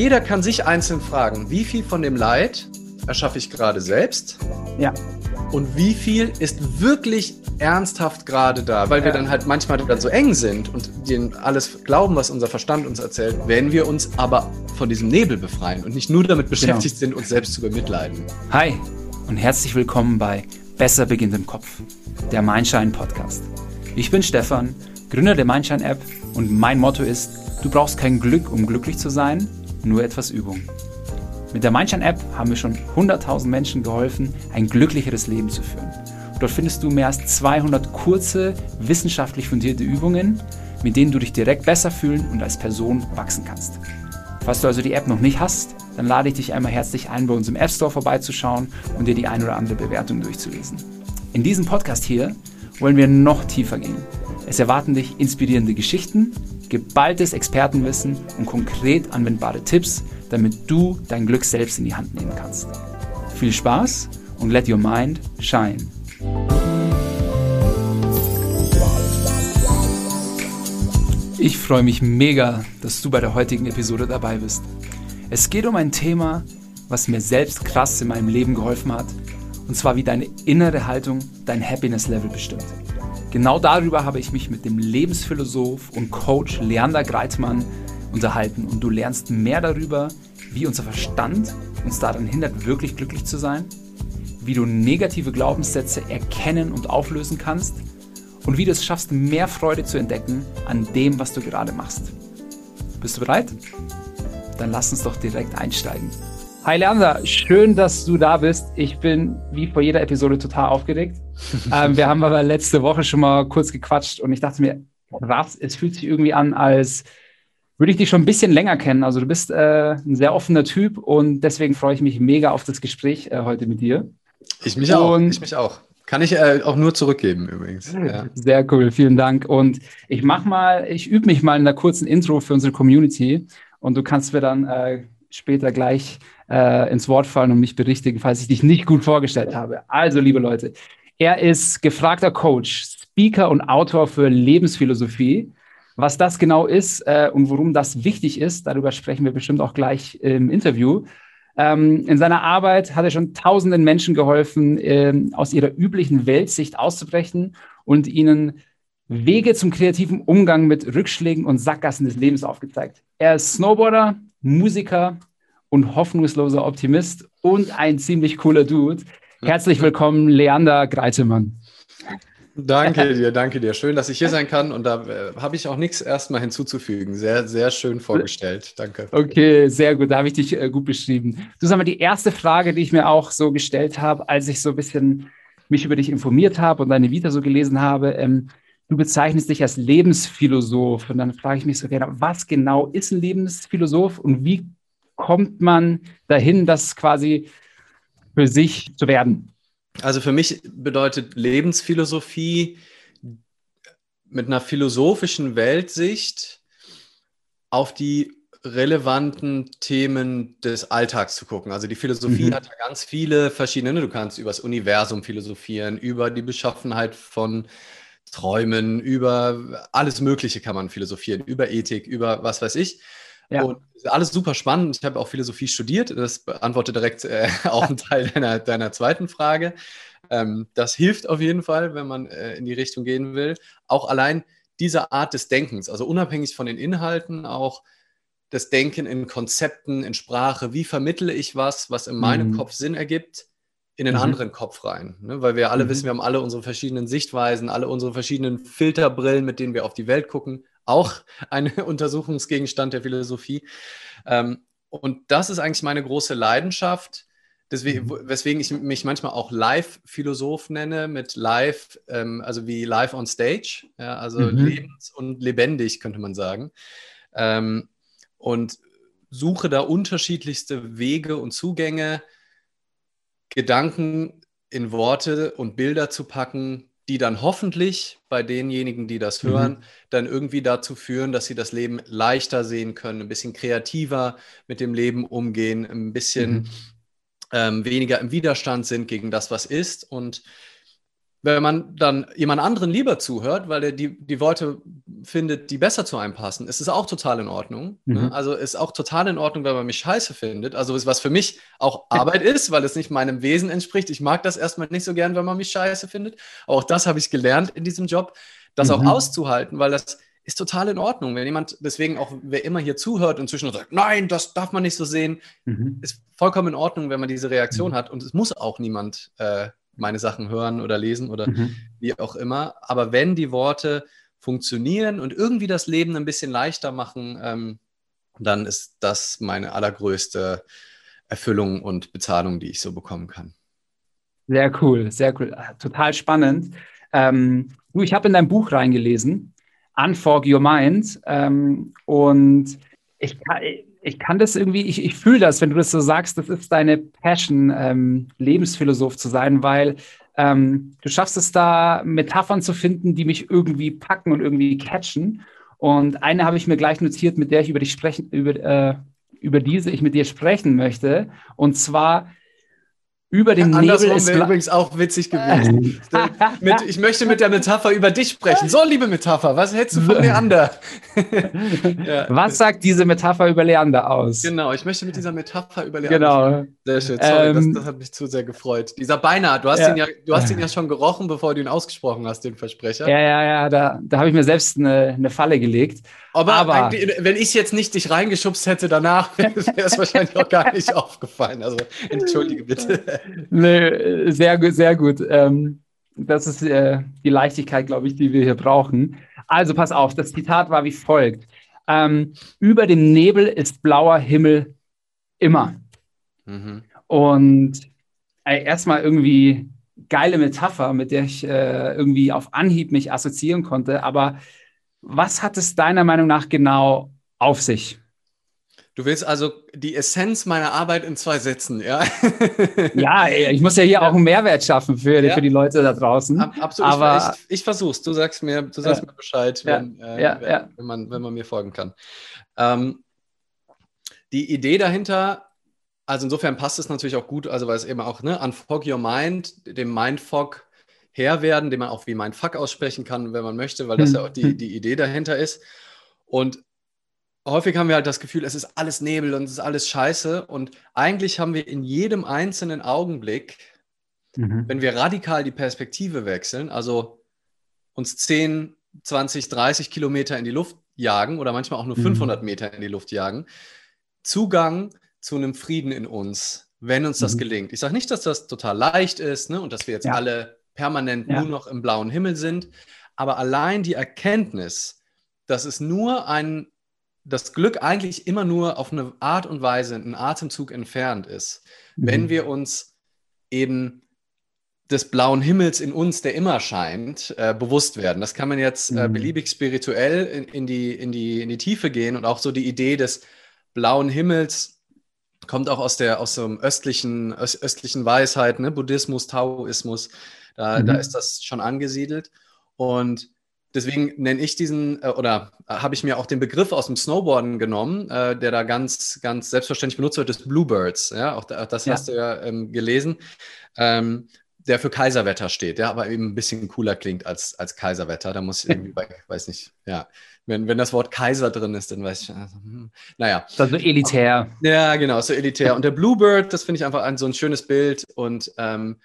Jeder kann sich einzeln fragen, wie viel von dem Leid erschaffe ich gerade selbst? Ja. Und wie viel ist wirklich ernsthaft gerade da? Weil wir dann halt manchmal dann so eng sind und denen alles glauben, was unser Verstand uns erzählt, wenn wir uns aber von diesem Nebel befreien und nicht nur damit beschäftigt genau. sind, uns selbst zu bemitleiden. Hi und herzlich willkommen bei Besser beginnt im Kopf, der Mindshine Podcast. Ich bin Stefan, Gründer der Mindshine App und mein Motto ist, du brauchst kein Glück, um glücklich zu sein, nur etwas Übung. Mit der Mindshine-App haben wir schon 100.000 Menschen geholfen, ein glücklicheres Leben zu führen. Dort findest du mehr als 200 kurze, wissenschaftlich fundierte Übungen, mit denen du dich direkt besser fühlen und als Person wachsen kannst. Falls du also die App noch nicht hast, dann lade ich dich einmal herzlich ein, bei uns im App Store vorbeizuschauen und dir die ein oder andere Bewertung durchzulesen. In diesem Podcast hier wollen wir noch tiefer gehen. Es erwarten dich inspirierende Geschichten, geballtes Expertenwissen und konkret anwendbare Tipps, damit du dein Glück selbst in die Hand nehmen kannst. Viel Spaß und let your mind shine. Ich freue mich mega, dass du bei der heutigen Episode dabei bist. Es geht um ein Thema, was mir selbst krass in meinem Leben geholfen hat, und zwar wie deine innere Haltung dein Happiness-Level bestimmt. Genau darüber habe ich mich mit dem Lebensphilosoph und Coach Leander Greitmann unterhalten und du lernst mehr darüber, wie unser Verstand uns daran hindert, wirklich glücklich zu sein, wie du negative Glaubenssätze erkennen und auflösen kannst und wie du es schaffst, mehr Freude zu entdecken an dem, was du gerade machst. Bist du bereit? Dann lass uns doch direkt einsteigen. Hi Leander, schön, dass du da bist. Ich bin wie vor jeder Episode total aufgeregt. ähm, wir haben aber letzte Woche schon mal kurz gequatscht und ich dachte mir, krass, es fühlt sich irgendwie an, als würde ich dich schon ein bisschen länger kennen. Also du bist äh, ein sehr offener Typ und deswegen freue ich mich mega auf das Gespräch äh, heute mit dir. Ich mich auch. Und ich mich auch. Kann ich äh, auch nur zurückgeben übrigens. Ja. Sehr cool, vielen Dank. Und ich mach mal, ich übe mich mal in einer kurzen Intro für unsere Community und du kannst mir dann äh, später gleich äh, ins Wort fallen und mich berichtigen, falls ich dich nicht gut vorgestellt habe. Also, liebe Leute, er ist gefragter Coach, Speaker und Autor für Lebensphilosophie. Was das genau ist äh, und warum das wichtig ist, darüber sprechen wir bestimmt auch gleich im Interview. Ähm, in seiner Arbeit hat er schon tausenden Menschen geholfen, äh, aus ihrer üblichen Weltsicht auszubrechen und ihnen Wege zum kreativen Umgang mit Rückschlägen und Sackgassen des Lebens aufgezeigt. Er ist Snowboarder, Musiker und hoffnungsloser Optimist und ein ziemlich cooler Dude. Herzlich willkommen, Leander Greitemann. Danke dir, danke dir. Schön, dass ich hier sein kann. Und da äh, habe ich auch nichts erstmal hinzuzufügen. Sehr, sehr schön vorgestellt. Danke. Okay, sehr gut. Da habe ich dich äh, gut beschrieben. Du sag mal, die erste Frage, die ich mir auch so gestellt habe, als ich so ein bisschen mich über dich informiert habe und deine Vita so gelesen habe, ähm, du bezeichnest dich als Lebensphilosoph. Und dann frage ich mich so gerne, was genau ist ein Lebensphilosoph und wie kommt man dahin, das quasi für sich zu werden? Also für mich bedeutet Lebensphilosophie mit einer philosophischen Weltsicht auf die relevanten Themen des Alltags zu gucken. Also die Philosophie mhm. hat ja ganz viele verschiedene, du kannst über das Universum philosophieren, über die Beschaffenheit von Träumen, über alles Mögliche kann man philosophieren, über Ethik, über was weiß ich. Ja. Und alles super spannend. Ich habe auch Philosophie studiert. Das beantwortet direkt äh, auch einen Teil deiner, deiner zweiten Frage. Ähm, das hilft auf jeden Fall, wenn man äh, in die Richtung gehen will. Auch allein diese Art des Denkens, also unabhängig von den Inhalten, auch das Denken in Konzepten, in Sprache. Wie vermittle ich was, was in meinem mhm. Kopf Sinn ergibt? in den mhm. anderen Kopf rein. Ne? Weil wir alle mhm. wissen, wir haben alle unsere verschiedenen Sichtweisen, alle unsere verschiedenen Filterbrillen, mit denen wir auf die Welt gucken. Auch ein Untersuchungsgegenstand der Philosophie. Ähm, und das ist eigentlich meine große Leidenschaft, deswegen, mhm. weswegen ich mich manchmal auch Live-Philosoph nenne, mit Live, ähm, also wie Live on Stage, ja, also mhm. lebens- und lebendig, könnte man sagen. Ähm, und suche da unterschiedlichste Wege und Zugänge, Gedanken in Worte und Bilder zu packen, die dann hoffentlich bei denjenigen, die das mhm. hören, mhm. dann irgendwie dazu führen, dass sie das Leben leichter sehen können, ein bisschen kreativer mit dem Leben umgehen, ein bisschen mhm. ähm, weniger im Widerstand sind gegen das, was ist. Und wenn man dann jemand anderen lieber zuhört, weil er die, die Worte findet, die besser zu einem passen, ist es auch total in Ordnung. Ne? Mhm. Ne? Also ist auch total in Ordnung, wenn man mich scheiße findet. Also ist, was für mich auch Arbeit ist, weil es nicht meinem Wesen entspricht. Ich mag das erstmal nicht so gern, wenn man mich scheiße findet. Aber auch das habe ich gelernt in diesem Job, das mhm. auch auszuhalten, weil das ist total in Ordnung. Wenn jemand, deswegen auch wer immer hier zuhört und zwischendurch sagt, nein, das darf man nicht so sehen, mhm. ist vollkommen in Ordnung, wenn man diese Reaktion mhm. hat. Und es muss auch niemand äh, meine Sachen hören oder lesen oder mhm. wie auch immer. Aber wenn die Worte funktionieren und irgendwie das Leben ein bisschen leichter machen, ähm, dann ist das meine allergrößte Erfüllung und Bezahlung, die ich so bekommen kann. Sehr cool, sehr cool. Total spannend. Ähm, du, ich habe in dein Buch reingelesen, Unfog Your Mind. Ähm, und ich, ich kann das irgendwie, ich, ich fühle das, wenn du das so sagst, das ist deine Passion, ähm, Lebensphilosoph zu sein, weil ähm, du schaffst es da, Metaphern zu finden, die mich irgendwie packen und irgendwie catchen. Und eine habe ich mir gleich notiert, mit der ich über dich sprechen, über, äh, über diese ich mit dir sprechen möchte. Und zwar über dem ja, Nebel ist wäre übrigens auch witzig gewesen. mit, ich möchte mit der Metapher über dich sprechen. So, liebe Metapher, was hältst du von Leander? ja. Was sagt diese Metapher über Leander aus? Genau, ich möchte mit dieser Metapher über Leander Genau. Sehr schön, sorry, ähm, das, das, hat mich zu sehr gefreut. Dieser beinahe, du hast, ja. ihn, ja, du hast ihn ja schon gerochen, bevor du ihn ausgesprochen hast, den Versprecher. Ja, ja, ja, da, da habe ich mir selbst eine, eine Falle gelegt. Aber, Aber wenn ich jetzt nicht dich reingeschubst hätte danach, wäre es wahrscheinlich auch gar nicht aufgefallen. Also entschuldige bitte. Nee, sehr, sehr gut. Ähm, das ist äh, die Leichtigkeit, glaube ich, die wir hier brauchen. Also pass auf, das Zitat war wie folgt. Ähm, über dem Nebel ist blauer Himmel immer. Mhm. Und äh, erstmal irgendwie geile Metapher, mit der ich äh, irgendwie auf Anhieb mich assoziieren konnte. Aber was hat es deiner Meinung nach genau auf sich? Du willst also die Essenz meiner Arbeit in zwei Sätzen, ja? ja, ich muss ja hier ja. auch einen Mehrwert schaffen für, ja. für die Leute da draußen. absolut. Aber ich, ich, versuch's. Du sagst mir, du sagst ja. mir Bescheid, wenn, äh, wenn, wenn, man, wenn man mir folgen kann. Ähm, die Idee dahinter, also insofern passt es natürlich auch gut, also weil es eben auch, ne, unfog your mind, dem Mindfog Herr werden, den man auch wie Mindfuck aussprechen kann, wenn man möchte, weil das ja auch die, hm. die Idee dahinter ist. Und häufig haben wir halt das Gefühl, es ist alles Nebel und es ist alles Scheiße. Und eigentlich haben wir in jedem einzelnen Augenblick, mhm. wenn wir radikal die Perspektive wechseln, also uns 10, 20, 30 Kilometer in die Luft jagen oder manchmal auch nur mhm. 500 Meter in die Luft jagen, Zugang zu einem Frieden in uns, wenn uns das mhm. gelingt. Ich sage nicht, dass das total leicht ist ne, und dass wir jetzt ja. alle permanent ja. nur noch im blauen Himmel sind, aber allein die Erkenntnis, dass es nur ein das Glück eigentlich immer nur auf eine Art und Weise, einen Atemzug entfernt ist, mhm. wenn wir uns eben des blauen Himmels in uns, der immer scheint, äh, bewusst werden. Das kann man jetzt äh, mhm. beliebig spirituell in, in, die, in, die, in die Tiefe gehen und auch so die Idee des blauen Himmels kommt auch aus der aus dem östlichen östlichen Weisheit, ne? Buddhismus, Taoismus, da, mhm. da ist das schon angesiedelt und deswegen nenne ich diesen äh, oder habe ich mir auch den Begriff aus dem Snowboarden genommen, äh, der da ganz, ganz selbstverständlich benutzt wird, ist Bluebirds. Ja, auch, auch das ja. hast du ja ähm, gelesen. Ähm, der für Kaiserwetter steht, der aber eben ein bisschen cooler klingt als, als Kaiserwetter. Da muss ich irgendwie bei, weiß nicht, ja, wenn, wenn das Wort Kaiser drin ist, dann weiß ich, also, hm, naja. Das ist so elitär. Ja, genau, so elitär. Und der Bluebird, das finde ich einfach ein, so ein schönes Bild und ähm,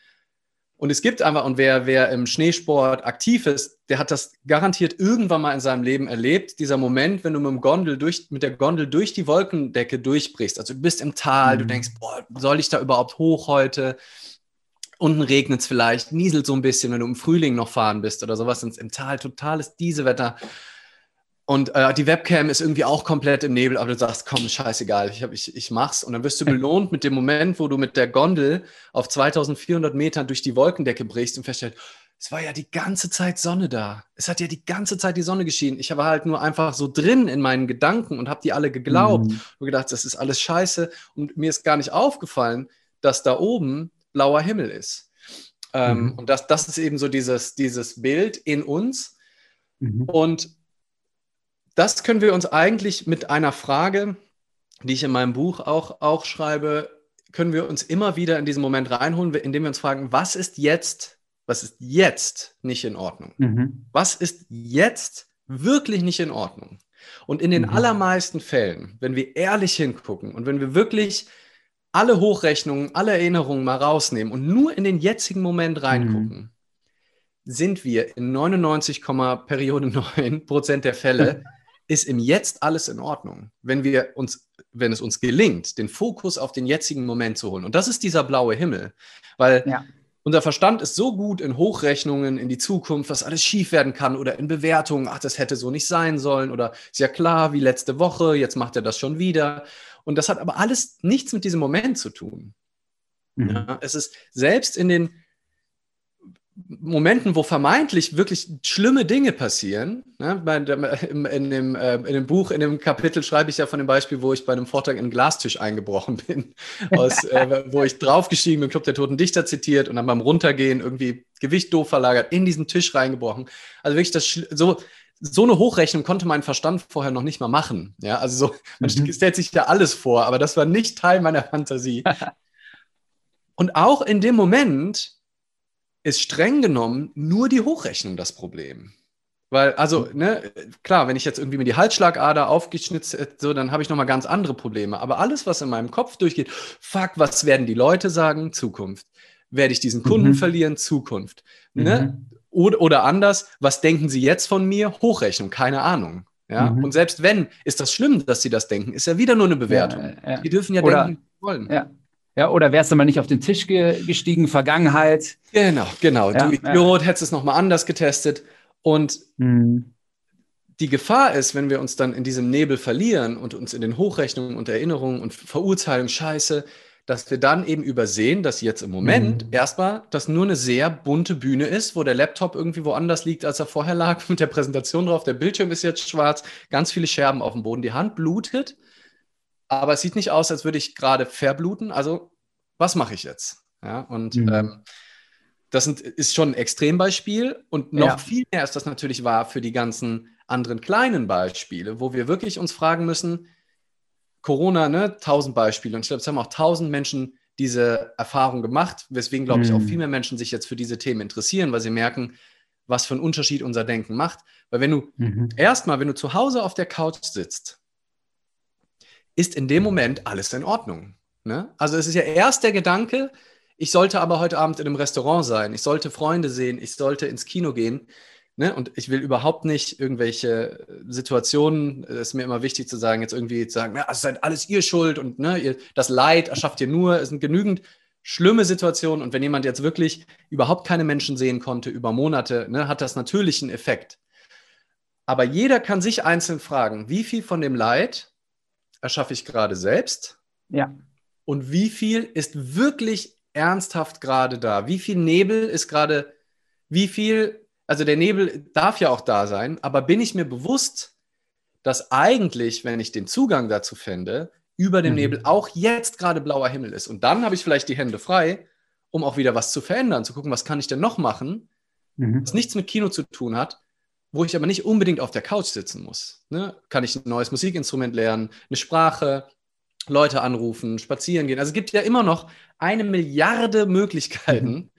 und es gibt einfach, und wer, wer im Schneesport aktiv ist, der hat das garantiert irgendwann mal in seinem Leben erlebt. Dieser Moment, wenn du mit, dem Gondel durch, mit der Gondel durch die Wolkendecke durchbrichst. Also du bist im Tal, mhm. du denkst, boah, soll ich da überhaupt hoch heute? Unten regnet es vielleicht, nieselt so ein bisschen, wenn du im Frühling noch fahren bist oder sowas. Im Tal totales Diesewetter. Und äh, die Webcam ist irgendwie auch komplett im Nebel, aber du sagst, komm, scheißegal, ich, hab, ich, ich mach's. Und dann wirst du belohnt mit dem Moment, wo du mit der Gondel auf 2400 Metern durch die Wolkendecke brichst und feststellst, es war ja die ganze Zeit Sonne da. Es hat ja die ganze Zeit die Sonne geschienen. Ich war halt nur einfach so drin in meinen Gedanken und habe die alle geglaubt mhm. und gedacht, das ist alles scheiße. Und mir ist gar nicht aufgefallen, dass da oben blauer Himmel ist. Ähm, mhm. Und das, das ist eben so dieses, dieses Bild in uns. Mhm. Und das können wir uns eigentlich mit einer Frage, die ich in meinem Buch auch, auch schreibe, können wir uns immer wieder in diesen Moment reinholen, indem wir uns fragen, was ist jetzt was ist jetzt nicht in Ordnung? Mhm. Was ist jetzt wirklich nicht in Ordnung? Und in den mhm. allermeisten Fällen, wenn wir ehrlich hingucken und wenn wir wirklich alle Hochrechnungen, alle Erinnerungen mal rausnehmen und nur in den jetzigen Moment reingucken, mhm. sind wir in 99, Periode 9 Prozent der Fälle, ist im Jetzt alles in Ordnung. Wenn wir uns, wenn es uns gelingt, den Fokus auf den jetzigen Moment zu holen. Und das ist dieser blaue Himmel. Weil ja. unser Verstand ist so gut in Hochrechnungen, in die Zukunft, was alles schief werden kann oder in Bewertungen, ach, das hätte so nicht sein sollen oder ist ja klar, wie letzte Woche, jetzt macht er das schon wieder. Und das hat aber alles nichts mit diesem Moment zu tun. Mhm. Ja, es ist selbst in den Momenten, wo vermeintlich wirklich schlimme Dinge passieren, ne, in, in, dem, äh, in dem Buch, in dem Kapitel schreibe ich ja von dem Beispiel, wo ich bei einem Vortrag in einen Glastisch eingebrochen bin, aus, äh, wo ich draufgestiegen bin, Club der Toten Dichter zitiert und dann beim Runtergehen irgendwie Gewicht doof verlagert, in diesen Tisch reingebrochen. Also wirklich das, so, so eine Hochrechnung konnte mein Verstand vorher noch nicht mal machen. Ja, also so, man mhm. stellt sich ja alles vor, aber das war nicht Teil meiner Fantasie. Und auch in dem Moment ist streng genommen nur die Hochrechnung das Problem. Weil, also, ne, klar, wenn ich jetzt irgendwie mir die Halsschlagader aufgeschnitzt so, dann habe ich nochmal ganz andere Probleme. Aber alles, was in meinem Kopf durchgeht, fuck, was werden die Leute sagen? Zukunft. Werde ich diesen Kunden mhm. verlieren? Zukunft. Ne? Mhm. Oder, oder anders, was denken sie jetzt von mir? Hochrechnung, keine Ahnung. Ja? Mhm. Und selbst wenn, ist das schlimm, dass sie das denken, ist ja wieder nur eine Bewertung. Ja, ja. Die dürfen ja oder, denken, wollen. Ja. Ja, oder wärst du mal nicht auf den Tisch ge gestiegen, Vergangenheit. Genau, genau. Ja, du Idiot, ja. hättest es nochmal anders getestet. Und mhm. die Gefahr ist, wenn wir uns dann in diesem Nebel verlieren und uns in den Hochrechnungen und Erinnerungen und Verurteilungen scheiße, dass wir dann eben übersehen, dass jetzt im Moment mhm. erstmal das nur eine sehr bunte Bühne ist, wo der Laptop irgendwie woanders liegt, als er vorher lag, mit der Präsentation drauf. Der Bildschirm ist jetzt schwarz, ganz viele Scherben auf dem Boden, die Hand blutet aber es sieht nicht aus, als würde ich gerade verbluten. Also, was mache ich jetzt? Ja, und mhm. ähm, das sind, ist schon ein Extrembeispiel. Und noch ja. viel mehr ist das natürlich wahr für die ganzen anderen kleinen Beispiele, wo wir wirklich uns fragen müssen, Corona, ne, tausend Beispiele. Und ich glaube, es haben auch tausend Menschen diese Erfahrung gemacht, weswegen, glaube ich, auch mhm. viel mehr Menschen sich jetzt für diese Themen interessieren, weil sie merken, was für einen Unterschied unser Denken macht. Weil wenn du mhm. erstmal, wenn du zu Hause auf der Couch sitzt ist in dem Moment alles in Ordnung. Ne? Also es ist ja erst der Gedanke, ich sollte aber heute Abend in einem Restaurant sein, ich sollte Freunde sehen, ich sollte ins Kino gehen. Ne? Und ich will überhaupt nicht irgendwelche Situationen, es ist mir immer wichtig zu sagen, jetzt irgendwie zu sagen, ja, es ist halt alles ihr Schuld und ne, ihr, das Leid erschafft ihr nur, es sind genügend schlimme Situationen. Und wenn jemand jetzt wirklich überhaupt keine Menschen sehen konnte über Monate, ne, hat das natürlich einen Effekt. Aber jeder kann sich einzeln fragen, wie viel von dem Leid erschaffe ich gerade selbst? Ja. Und wie viel ist wirklich ernsthaft gerade da? Wie viel Nebel ist gerade, wie viel, also der Nebel darf ja auch da sein, aber bin ich mir bewusst, dass eigentlich, wenn ich den Zugang dazu fände, über dem mhm. Nebel auch jetzt gerade blauer Himmel ist. Und dann habe ich vielleicht die Hände frei, um auch wieder was zu verändern, zu gucken, was kann ich denn noch machen, mhm. was nichts mit Kino zu tun hat, wo ich aber nicht unbedingt auf der Couch sitzen muss. Ne? Kann ich ein neues Musikinstrument lernen, eine Sprache, Leute anrufen, spazieren gehen. Also es gibt ja immer noch eine Milliarde Möglichkeiten. Mhm.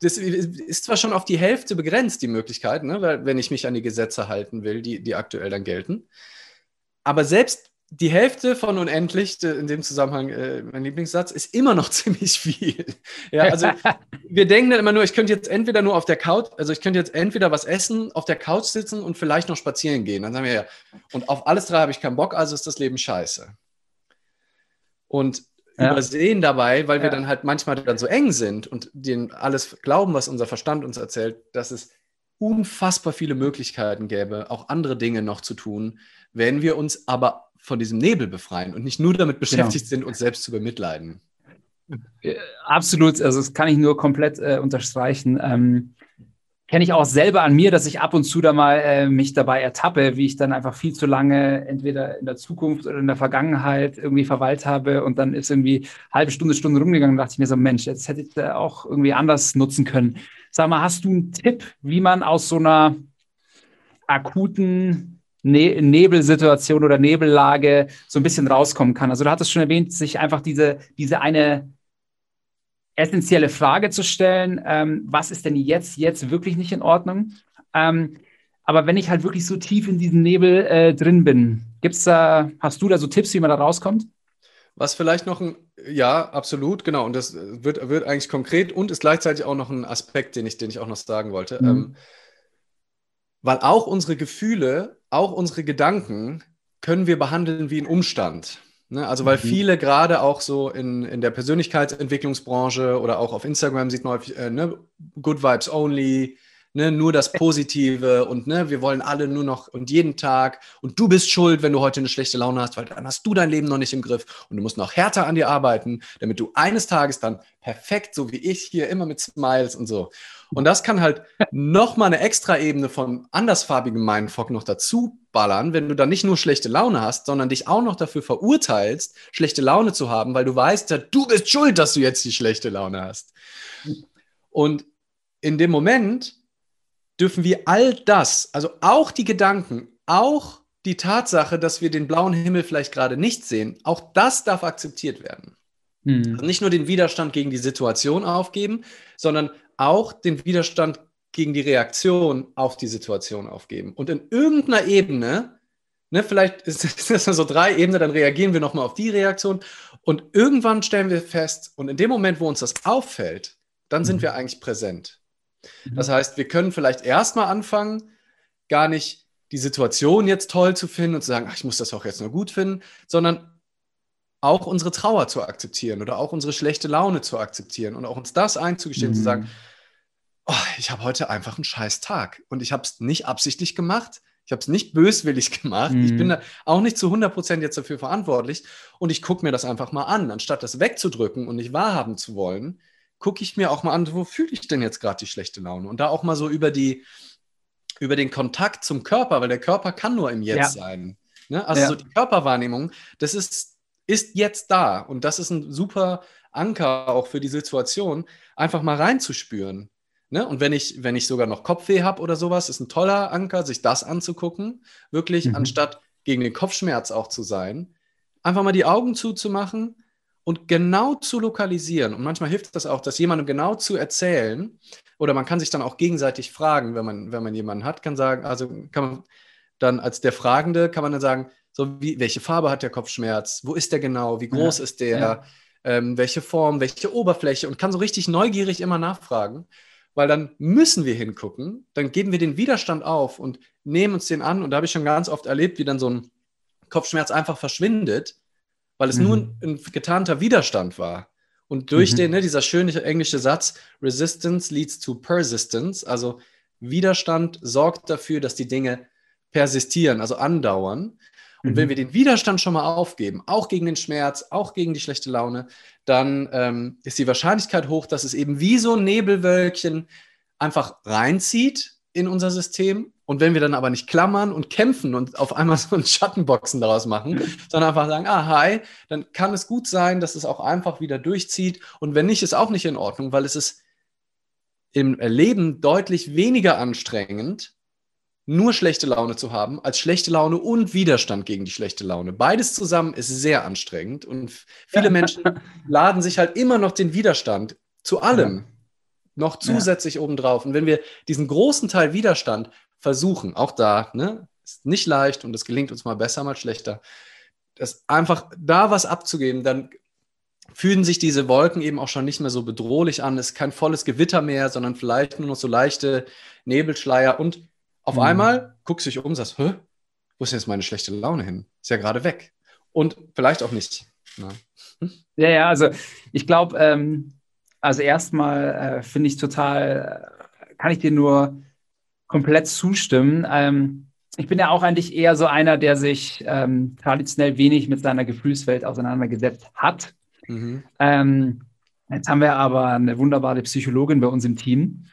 Das ist zwar schon auf die Hälfte begrenzt, die Möglichkeit, ne? Weil, wenn ich mich an die Gesetze halten will, die, die aktuell dann gelten. Aber selbst die Hälfte von unendlich, in dem Zusammenhang äh, mein Lieblingssatz, ist immer noch ziemlich viel. Ja, also wir denken dann immer nur, ich könnte jetzt entweder nur auf der Couch, also ich könnte jetzt entweder was essen, auf der Couch sitzen und vielleicht noch spazieren gehen. Dann sagen wir ja, und auf alles drei habe ich keinen Bock, also ist das Leben scheiße. Und ja. übersehen dabei, weil ja. wir dann halt manchmal dann so eng sind und denen alles glauben, was unser Verstand uns erzählt, dass es unfassbar viele Möglichkeiten gäbe, auch andere Dinge noch zu tun, wenn wir uns aber von diesem Nebel befreien und nicht nur damit beschäftigt genau. sind, uns selbst zu bemitleiden. Äh, absolut, also das kann ich nur komplett äh, unterstreichen. Ähm, Kenne ich auch selber an mir, dass ich ab und zu da mal äh, mich dabei ertappe, wie ich dann einfach viel zu lange entweder in der Zukunft oder in der Vergangenheit irgendwie verweilt habe und dann ist irgendwie halbe Stunde, Stunde rumgegangen, dachte ich mir so, Mensch, jetzt hätte ich da auch irgendwie anders nutzen können. Sag mal, hast du einen Tipp, wie man aus so einer akuten ne Nebelsituation oder Nebellage so ein bisschen rauskommen kann. Also du hattest schon erwähnt, sich einfach diese, diese eine essentielle Frage zu stellen, ähm, was ist denn jetzt, jetzt wirklich nicht in Ordnung? Ähm, aber wenn ich halt wirklich so tief in diesem Nebel äh, drin bin, gibt's da, hast du da so Tipps, wie man da rauskommt? Was vielleicht noch ein, ja, absolut, genau. Und das wird, wird eigentlich konkret und ist gleichzeitig auch noch ein Aspekt, den ich, den ich auch noch sagen wollte. Mhm. Ähm, weil auch unsere Gefühle, auch unsere Gedanken können wir behandeln wie ein Umstand. Ne? Also weil mhm. viele gerade auch so in, in der Persönlichkeitsentwicklungsbranche oder auch auf Instagram sieht man häufig, äh, ne, Good Vibes Only, ne, nur das Positive und ne, wir wollen alle nur noch und jeden Tag und du bist schuld, wenn du heute eine schlechte Laune hast, weil dann hast du dein Leben noch nicht im Griff und du musst noch härter an dir arbeiten, damit du eines Tages dann perfekt, so wie ich hier immer mit Smiles und so. Und das kann halt nochmal eine extra Ebene von andersfarbigem Mindfuck noch dazu ballern, wenn du dann nicht nur schlechte Laune hast, sondern dich auch noch dafür verurteilst, schlechte Laune zu haben, weil du weißt, ja, du bist schuld, dass du jetzt die schlechte Laune hast. Und in dem Moment dürfen wir all das, also auch die Gedanken, auch die Tatsache, dass wir den blauen Himmel vielleicht gerade nicht sehen, auch das darf akzeptiert werden. Hm. Also nicht nur den Widerstand gegen die Situation aufgeben, sondern auch den Widerstand gegen die Reaktion auf die Situation aufgeben. Und in irgendeiner Ebene, ne, vielleicht ist das so drei Ebenen, dann reagieren wir nochmal auf die Reaktion und irgendwann stellen wir fest, und in dem Moment, wo uns das auffällt, dann sind mhm. wir eigentlich präsent. Mhm. Das heißt, wir können vielleicht erstmal anfangen, gar nicht die Situation jetzt toll zu finden und zu sagen, ach, ich muss das auch jetzt nur gut finden, sondern auch unsere Trauer zu akzeptieren oder auch unsere schlechte Laune zu akzeptieren und auch uns das einzugestehen, mhm. zu sagen, oh, ich habe heute einfach einen scheiß Tag und ich habe es nicht absichtlich gemacht. Ich habe es nicht böswillig gemacht. Mhm. Ich bin da auch nicht zu 100% jetzt dafür verantwortlich. Und ich gucke mir das einfach mal an. Anstatt das wegzudrücken und nicht wahrhaben zu wollen, gucke ich mir auch mal an, wo fühle ich denn jetzt gerade die schlechte Laune? Und da auch mal so über, die, über den Kontakt zum Körper, weil der Körper kann nur im Jetzt ja. sein. Ne? Also ja. so die Körperwahrnehmung, das ist, ist jetzt da. Und das ist ein super Anker auch für die Situation, einfach mal reinzuspüren. Ne? Und wenn ich, wenn ich sogar noch Kopfweh habe oder sowas, ist ein toller Anker, sich das anzugucken, wirklich, mhm. anstatt gegen den Kopfschmerz auch zu sein, einfach mal die Augen zuzumachen und genau zu lokalisieren. Und manchmal hilft das auch, das jemandem genau zu erzählen. Oder man kann sich dann auch gegenseitig fragen, wenn man, wenn man jemanden hat, kann sagen, also kann man dann als der Fragende, kann man dann sagen, so wie, welche Farbe hat der Kopfschmerz? Wo ist der genau? Wie groß ja, ist der? Ja. Ähm, welche Form, welche Oberfläche? Und kann so richtig neugierig immer nachfragen weil dann müssen wir hingucken, dann geben wir den Widerstand auf und nehmen uns den an. Und da habe ich schon ganz oft erlebt, wie dann so ein Kopfschmerz einfach verschwindet, weil es mhm. nur ein, ein getarnter Widerstand war. Und durch mhm. den, ne, dieser schöne englische Satz, Resistance leads to persistence, also Widerstand sorgt dafür, dass die Dinge persistieren, also andauern. Und mhm. wenn wir den Widerstand schon mal aufgeben, auch gegen den Schmerz, auch gegen die schlechte Laune, dann ähm, ist die Wahrscheinlichkeit hoch, dass es eben wie so ein Nebelwölkchen einfach reinzieht in unser System. Und wenn wir dann aber nicht klammern und kämpfen und auf einmal so ein Schattenboxen daraus machen, sondern einfach sagen, ah, hi, dann kann es gut sein, dass es auch einfach wieder durchzieht. Und wenn nicht, ist auch nicht in Ordnung, weil es ist im Leben deutlich weniger anstrengend, nur schlechte Laune zu haben, als schlechte Laune und Widerstand gegen die schlechte Laune. Beides zusammen ist sehr anstrengend und viele Menschen laden sich halt immer noch den Widerstand zu allem ja. Noch zusätzlich ja. obendrauf. Und wenn wir diesen großen Teil Widerstand versuchen, auch da, ne, ist nicht leicht und es gelingt uns mal besser, mal schlechter, das einfach da was abzugeben, dann fühlen sich diese Wolken eben auch schon nicht mehr so bedrohlich an. Es ist kein volles Gewitter mehr, sondern vielleicht nur noch so leichte Nebelschleier und auf mhm. einmal guckst du dich um und sagst, Hä? wo ist jetzt meine schlechte Laune hin? Ist ja gerade weg. Und vielleicht auch nicht. Ja, hm? ja, ja also ich glaube, ähm, also erstmal äh, finde ich total, kann ich dir nur komplett zustimmen. Ähm, ich bin ja auch eigentlich eher so einer, der sich ähm, traditionell wenig mit seiner Gefühlswelt auseinandergesetzt hat. Mhm. Ähm, jetzt haben wir aber eine wunderbare Psychologin bei uns im Team,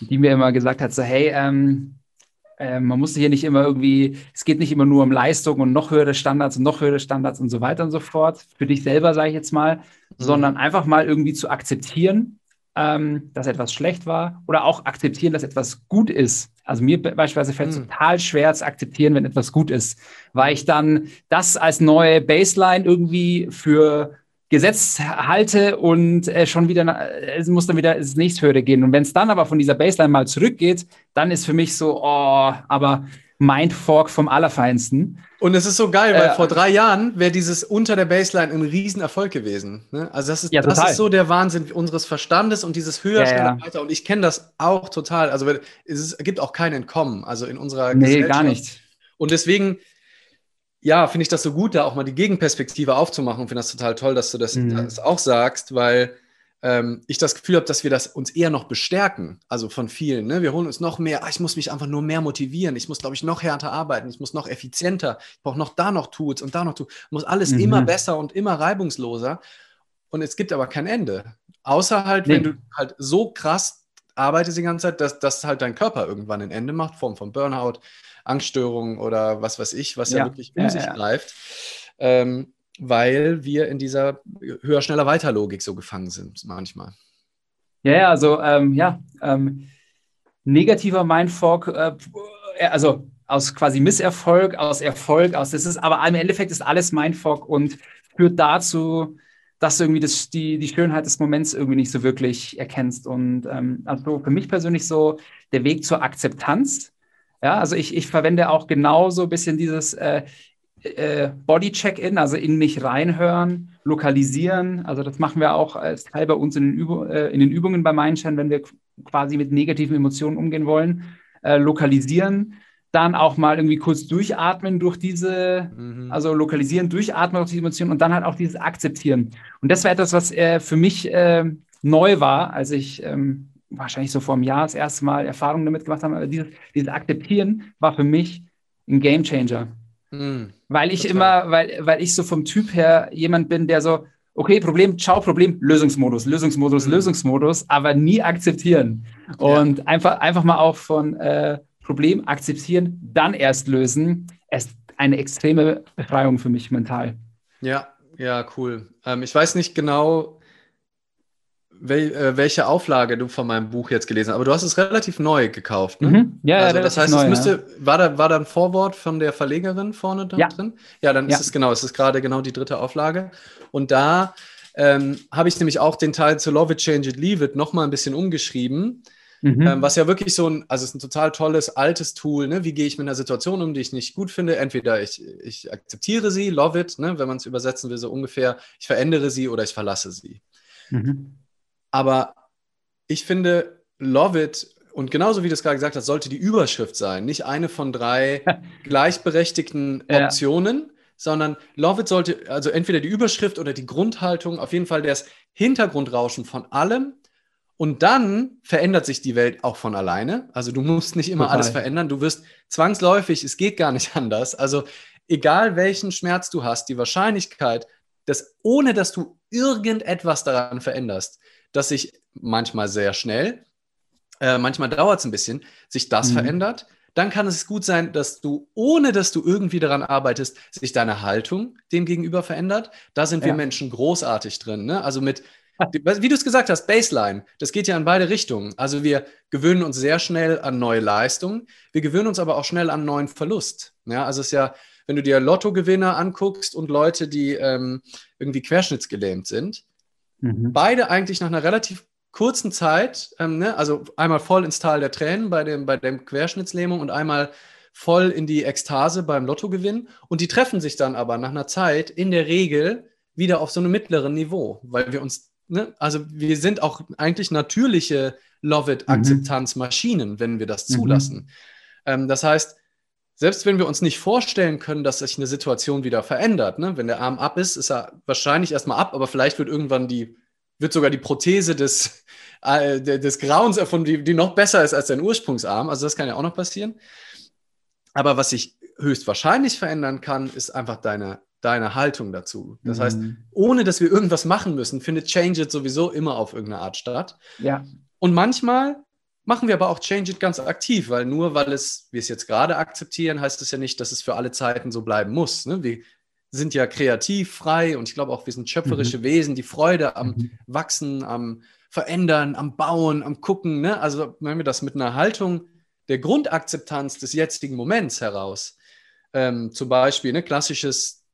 die mir immer gesagt hat, so hey, ähm, ähm, man muss hier nicht immer irgendwie, es geht nicht immer nur um Leistung und noch höhere Standards und noch höhere Standards und so weiter und so fort. Für dich selber, sage ich jetzt mal, mhm. sondern einfach mal irgendwie zu akzeptieren, ähm, dass etwas schlecht war oder auch akzeptieren, dass etwas gut ist. Also mir beispielsweise fällt es mhm. total schwer zu akzeptieren, wenn etwas gut ist, weil ich dann das als neue Baseline irgendwie für Gesetz halte und äh, schon wieder, es muss dann wieder ins nächsthöhere gehen. Und wenn es dann aber von dieser Baseline mal zurückgeht, dann ist für mich so, oh, aber Mindfork vom Allerfeinsten. Und es ist so geil, weil äh, vor drei Jahren wäre dieses unter der Baseline ein Riesenerfolg gewesen. Ne? Also das ist, ja, das ist so der Wahnsinn unseres Verstandes und dieses höher, ja, schneller, weiter. Und ich kenne das auch total. Also es, gibt auch kein Entkommen, also in unserer nee, Gesellschaft. Nee, gar nicht. Und deswegen, ja, finde ich das so gut, da auch mal die Gegenperspektive aufzumachen. Finde das total toll, dass du das, mhm. das auch sagst, weil ähm, ich das Gefühl habe, dass wir das uns eher noch bestärken, also von vielen. Ne? Wir holen uns noch mehr, ah, ich muss mich einfach nur mehr motivieren, ich muss, glaube ich, noch härter arbeiten, ich muss noch effizienter, ich brauche noch da noch Tools und da noch Tools, muss alles mhm. immer besser und immer reibungsloser. Und es gibt aber kein Ende. Außer halt, nee. wenn du halt so krass arbeitest die ganze Zeit, dass, dass halt dein Körper irgendwann ein Ende macht, Form von Burnout, Angststörungen oder was weiß ich, was ja, ja wirklich um sich greift. Ähm, weil wir in dieser höher, schneller, weiter Logik so gefangen sind manchmal. Ja, ja also ähm, ja, ähm, negativer Mindfuck, äh, also aus quasi Misserfolg, aus Erfolg, aus das ist, aber im Endeffekt ist alles Mindfuck und führt dazu, dass du irgendwie das, die, die Schönheit des Moments irgendwie nicht so wirklich erkennst. Und ähm, also für mich persönlich so der Weg zur Akzeptanz. Ja, also ich, ich verwende auch genauso ein bisschen dieses, äh, äh, Body-Check-In, also in mich reinhören, lokalisieren. Also das machen wir auch als Teil bei uns in den, Üb äh, in den Übungen bei Mindshine, wenn wir quasi mit negativen Emotionen umgehen wollen. Äh, lokalisieren, dann auch mal irgendwie kurz durchatmen durch diese, mhm. also lokalisieren, durchatmen durch diese Emotionen und dann halt auch dieses Akzeptieren. Und das war etwas, was äh, für mich äh, neu war, als ich ähm, wahrscheinlich so vor einem Jahr das erste Mal Erfahrungen damit gemacht habe. Aber dieses, dieses Akzeptieren war für mich ein Game Changer. Mhm. Weil ich Total. immer, weil, weil ich so vom Typ her jemand bin, der so, okay, Problem, ciao, Problem, Lösungsmodus, Lösungsmodus, mhm. Lösungsmodus, aber nie akzeptieren. Und ja. einfach, einfach mal auch von äh, Problem akzeptieren, dann erst lösen, ist eine extreme Befreiung für mich mental. Ja, ja, cool. Ähm, ich weiß nicht genau, wel, äh, welche Auflage du von meinem Buch jetzt gelesen hast. Aber du hast es relativ neu gekauft, ne? Mhm. Ja, also, das heißt, neu, es müsste, ja. war, da, war da ein Vorwort von der Verlegerin vorne da ja. drin? Ja, dann ja. ist es genau, es ist gerade genau die dritte Auflage. Und da ähm, habe ich nämlich auch den Teil zu Love It, Change It, Leave It nochmal ein bisschen umgeschrieben. Mhm. Ähm, was ja wirklich so ein, also es ist ein total tolles, altes Tool, ne? Wie gehe ich mit einer Situation um, die ich nicht gut finde? Entweder ich, ich akzeptiere sie, love it, ne? wenn man es übersetzen will, so ungefähr, ich verändere sie oder ich verlasse sie. Mhm. Aber ich finde, Love It, und genauso wie du es gerade gesagt hast, sollte die Überschrift sein, nicht eine von drei gleichberechtigten Optionen, ja. sondern Love It sollte, also entweder die Überschrift oder die Grundhaltung, auf jeden Fall das Hintergrundrauschen von allem. Und dann verändert sich die Welt auch von alleine. Also du musst nicht immer Total. alles verändern. Du wirst zwangsläufig, es geht gar nicht anders. Also egal welchen Schmerz du hast, die Wahrscheinlichkeit, dass ohne dass du irgendetwas daran veränderst, dass sich manchmal sehr schnell, äh, manchmal dauert es ein bisschen, sich das mhm. verändert. Dann kann es gut sein, dass du, ohne dass du irgendwie daran arbeitest, sich deine Haltung dem gegenüber verändert. Da sind wir Menschen großartig drin. Ne? Also mit, wie du es gesagt hast, Baseline, das geht ja in beide Richtungen. Also wir gewöhnen uns sehr schnell an neue Leistungen, wir gewöhnen uns aber auch schnell an neuen Verlust. Ja, also es ist ja, wenn du dir Lottogewinner anguckst und Leute, die ähm, irgendwie querschnittsgelähmt sind, Mhm. Beide eigentlich nach einer relativ kurzen Zeit, ähm, ne, also einmal voll ins Tal der Tränen bei dem, bei dem Querschnittslähmung und einmal voll in die Ekstase beim Lottogewinn. Und die treffen sich dann aber nach einer Zeit in der Regel wieder auf so einem mittleren Niveau, weil wir uns, ne, also wir sind auch eigentlich natürliche Love-it-Akzeptanz-Maschinen, mhm. wenn wir das mhm. zulassen. Mhm. Ähm, das heißt, selbst wenn wir uns nicht vorstellen können, dass sich eine Situation wieder verändert, ne? wenn der Arm ab ist, ist er wahrscheinlich erstmal ab, aber vielleicht wird irgendwann die, wird sogar die Prothese des, äh, des Grauens erfunden, die, die noch besser ist als sein Ursprungsarm. Also das kann ja auch noch passieren. Aber was sich höchstwahrscheinlich verändern kann, ist einfach deine, deine Haltung dazu. Das mhm. heißt, ohne dass wir irgendwas machen müssen, findet Change It sowieso immer auf irgendeine Art statt. Ja. Und manchmal Machen wir aber auch Change It ganz aktiv, weil nur weil es, wir es jetzt gerade akzeptieren, heißt es ja nicht, dass es für alle Zeiten so bleiben muss. Ne? Wir sind ja kreativ, frei und ich glaube auch, wir sind schöpferische mhm. Wesen, die Freude am mhm. Wachsen, am Verändern, am Bauen, am Gucken. Ne? Also wenn wir das mit einer Haltung der Grundakzeptanz des jetzigen Moments heraus, ähm, zum Beispiel, ne, klassisches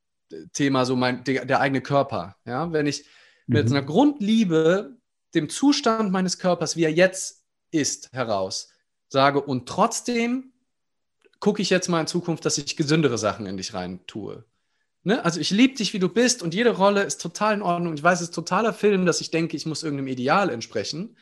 Thema so mein, der, der eigene Körper. Ja, wenn ich mit mhm. einer Grundliebe dem Zustand meines Körpers, wie er jetzt ist, heraus sage und trotzdem gucke ich jetzt mal in Zukunft, dass ich gesündere Sachen in dich rein tue. Ne? Also ich liebe dich, wie du bist und jede Rolle ist total in Ordnung. Ich weiß, es ist totaler Film, dass ich denke, ich muss irgendeinem Ideal entsprechen.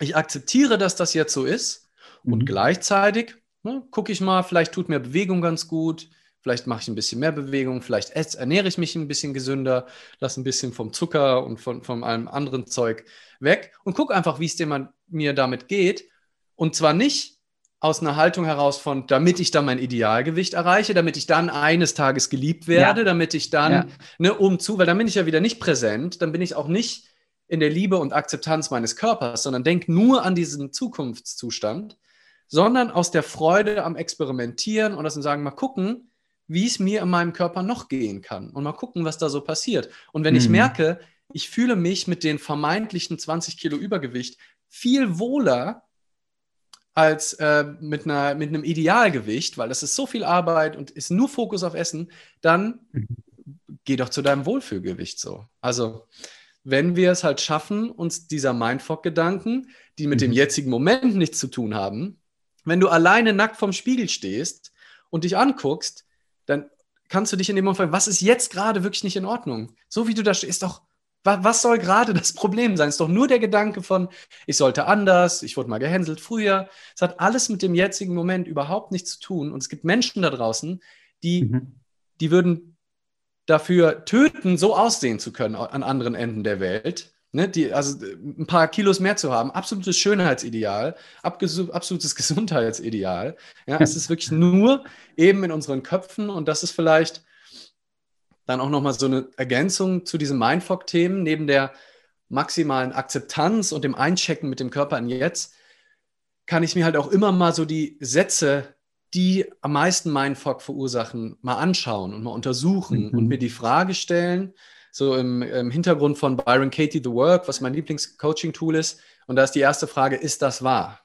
Ich akzeptiere, dass das jetzt so ist mhm. und gleichzeitig ne, gucke ich mal, vielleicht tut mir Bewegung ganz gut, vielleicht mache ich ein bisschen mehr Bewegung, vielleicht ernähre ich mich ein bisschen gesünder, lasse ein bisschen vom Zucker und von, von allem anderen Zeug weg und gucke einfach, wie es dir mir damit geht. Und zwar nicht, aus einer Haltung heraus von, damit ich dann mein Idealgewicht erreiche, damit ich dann eines Tages geliebt werde, ja. damit ich dann, ja. ne, umzu, weil dann bin ich ja wieder nicht präsent, dann bin ich auch nicht in der Liebe und Akzeptanz meines Körpers, sondern denk nur an diesen Zukunftszustand, sondern aus der Freude am Experimentieren und das und sagen, mal gucken, wie es mir in meinem Körper noch gehen kann und mal gucken, was da so passiert. Und wenn mhm. ich merke, ich fühle mich mit den vermeintlichen 20 Kilo Übergewicht viel wohler, als äh, mit, einer, mit einem Idealgewicht, weil das ist so viel Arbeit und ist nur Fokus auf Essen, dann mhm. geh doch zu deinem Wohlfühlgewicht so. Also, wenn wir es halt schaffen, uns dieser Mindfuck-Gedanken, die mit mhm. dem jetzigen Moment nichts zu tun haben, wenn du alleine nackt vorm Spiegel stehst und dich anguckst, dann kannst du dich in dem Moment fragen, was ist jetzt gerade wirklich nicht in Ordnung? So wie du da stehst, ist doch was soll gerade das Problem sein? Es ist doch nur der Gedanke von, ich sollte anders, ich wurde mal gehänselt früher. Es hat alles mit dem jetzigen Moment überhaupt nichts zu tun. Und es gibt Menschen da draußen, die, mhm. die würden dafür töten, so aussehen zu können an anderen Enden der Welt. Ne, die, also ein paar Kilos mehr zu haben, absolutes Schönheitsideal, absolutes Gesundheitsideal. Ja, es ist wirklich nur eben in unseren Köpfen und das ist vielleicht dann auch nochmal so eine Ergänzung zu diesen Mindfuck-Themen, neben der maximalen Akzeptanz und dem Einchecken mit dem Körper an jetzt, kann ich mir halt auch immer mal so die Sätze, die am meisten Mindfuck verursachen, mal anschauen und mal untersuchen mhm. und mir die Frage stellen, so im, im, Hintergrund von Byron Katie The Work, was mein Lieblings-Coaching-Tool ist. Und da ist die erste Frage, ist das wahr?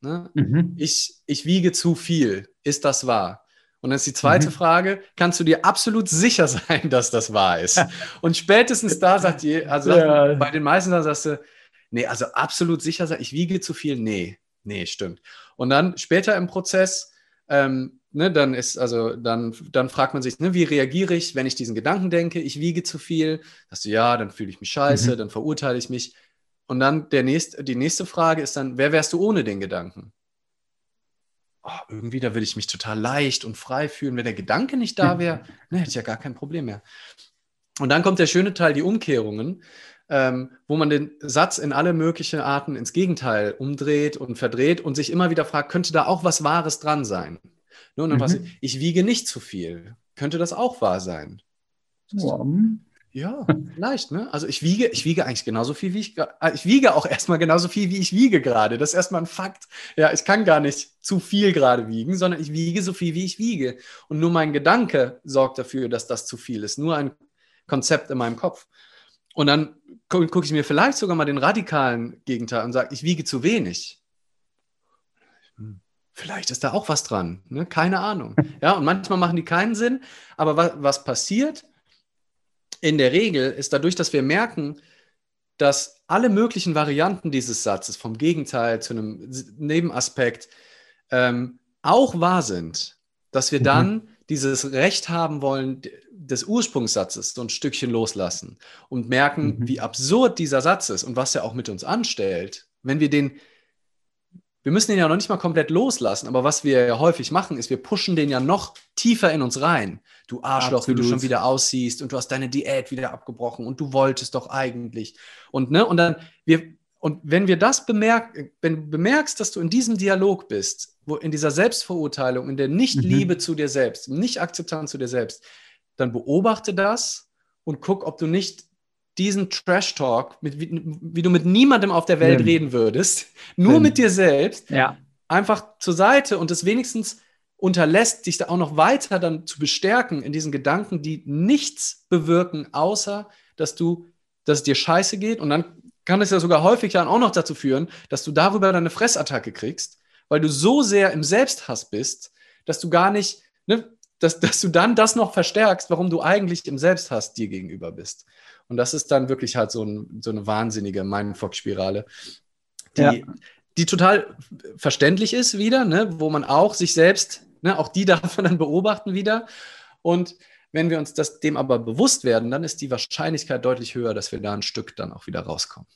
Ne? Mhm. Ich, ich wiege zu viel. Ist das wahr? Und dann ist die zweite mhm. Frage, kannst du dir absolut sicher sein, dass das wahr ist? Und spätestens da sagt die, also ja. bei den meisten dann sagst du, nee, also absolut sicher sein, ich wiege zu viel, nee, nee, stimmt. Und dann später im Prozess, ähm, ne, dann ist, also dann, dann fragt man sich, ne, wie reagiere ich, wenn ich diesen Gedanken denke, ich wiege zu viel? Sagst du, ja, dann fühle ich mich scheiße, mhm. dann verurteile ich mich. Und dann der nächste, die nächste Frage ist dann, wer wärst du ohne den Gedanken? oh, irgendwie, da würde ich mich total leicht und frei fühlen. Wenn der Gedanke nicht da wäre, ne, hätte ich ja gar kein Problem mehr. Und dann kommt der schöne Teil, die Umkehrungen, ähm, wo man den Satz in alle möglichen Arten ins Gegenteil umdreht und verdreht und sich immer wieder fragt, könnte da auch was Wahres dran sein? Ne, und mhm. was, ich wiege nicht zu viel. Könnte das auch wahr sein? Ja. Ja, leicht, ne? Also ich wiege, ich wiege eigentlich genauso viel, wie ich, äh, ich wiege auch erstmal genauso viel, wie ich wiege gerade. Das ist erstmal ein Fakt. Ja, ich kann gar nicht zu viel gerade wiegen, sondern ich wiege so viel, wie ich wiege. Und nur mein Gedanke sorgt dafür, dass das zu viel ist. Nur ein Konzept in meinem Kopf. Und dann gucke guck ich mir vielleicht sogar mal den radikalen Gegenteil und sage, ich wiege zu wenig. Vielleicht ist da auch was dran, ne? keine Ahnung. Ja, und manchmal machen die keinen Sinn, aber was, was passiert? in der Regel ist dadurch, dass wir merken, dass alle möglichen Varianten dieses Satzes, vom Gegenteil zu einem Nebenaspekt, ähm, auch wahr sind, dass wir mhm. dann dieses Recht haben wollen des Ursprungssatzes so ein Stückchen loslassen und merken, mhm. wie absurd dieser Satz ist und was er auch mit uns anstellt, wenn wir den wir müssen den ja noch nicht mal komplett loslassen, aber was wir ja häufig machen, ist, wir pushen den ja noch tiefer in uns rein. Du Arschloch, Absolut. wie du schon wieder aussiehst und du hast deine Diät wieder abgebrochen und du wolltest doch eigentlich. Und, ne, und dann, wir, und wenn wir das bemerken, wenn du bemerkst, dass du in diesem Dialog bist, wo in dieser Selbstverurteilung, in der Nicht-Liebe mhm. zu dir selbst, Nicht-Akzeptanz zu dir selbst, dann beobachte das und guck, ob du nicht diesen Trash-Talk, wie, wie, du mit niemandem auf der Welt Sinn. reden würdest, nur Sinn. mit dir selbst, ja. einfach zur Seite und es wenigstens unterlässt, dich da auch noch weiter dann zu bestärken in diesen Gedanken, die nichts bewirken, außer dass du, dass es dir scheiße geht. Und dann kann es ja sogar häufig dann auch noch dazu führen, dass du darüber deine Fressattacke kriegst, weil du so sehr im Selbsthass bist, dass du gar nicht, ne, dass, dass du dann das noch verstärkst, warum du eigentlich im Selbsthass dir gegenüber bist. Und das ist dann wirklich halt so, ein, so eine wahnsinnige Mindfuck-Spirale, die, ja. die total verständlich ist wieder, ne? wo man auch sich selbst, ne? auch die darf man dann beobachten wieder. Und wenn wir uns das, dem aber bewusst werden, dann ist die Wahrscheinlichkeit deutlich höher, dass wir da ein Stück dann auch wieder rauskommen.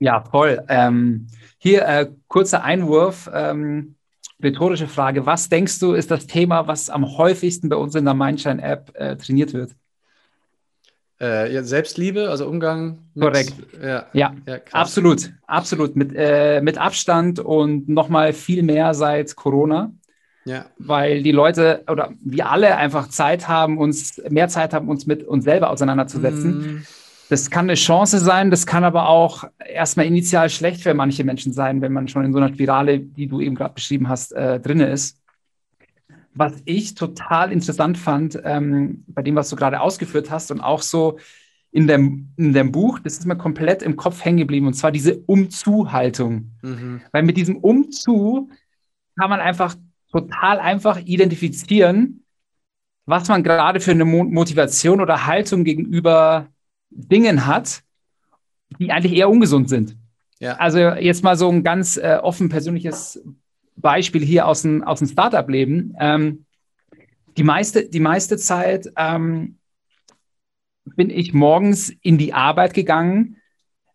Ja, voll. Ähm, hier äh, kurzer Einwurf, ähm, rhetorische Frage. Was denkst du, ist das Thema, was am häufigsten bei uns in der Mindshine-App äh, trainiert wird? Äh, ja, Selbstliebe, also Umgang. Mit, Korrekt. Ja, ja, ja absolut, absolut. Mit, äh, mit Abstand und nochmal viel mehr seit Corona. Ja. Weil die Leute oder wir alle einfach Zeit haben, uns mehr Zeit haben, uns mit uns selber auseinanderzusetzen. Mm. Das kann eine Chance sein, das kann aber auch erstmal initial schlecht für manche Menschen sein, wenn man schon in so einer Spirale, die du eben gerade beschrieben hast, äh, drin ist. Was ich total interessant fand, ähm, bei dem, was du gerade ausgeführt hast und auch so in dem, in dem Buch, das ist mir komplett im Kopf hängen geblieben, und zwar diese Umzu-Haltung. Mhm. Weil mit diesem Umzu kann man einfach total einfach identifizieren, was man gerade für eine Motivation oder Haltung gegenüber Dingen hat, die eigentlich eher ungesund sind. Ja. Also jetzt mal so ein ganz äh, offen persönliches Beispiel hier aus dem, aus dem Startup-Leben. Ähm, die, meiste, die meiste Zeit ähm, bin ich morgens in die Arbeit gegangen,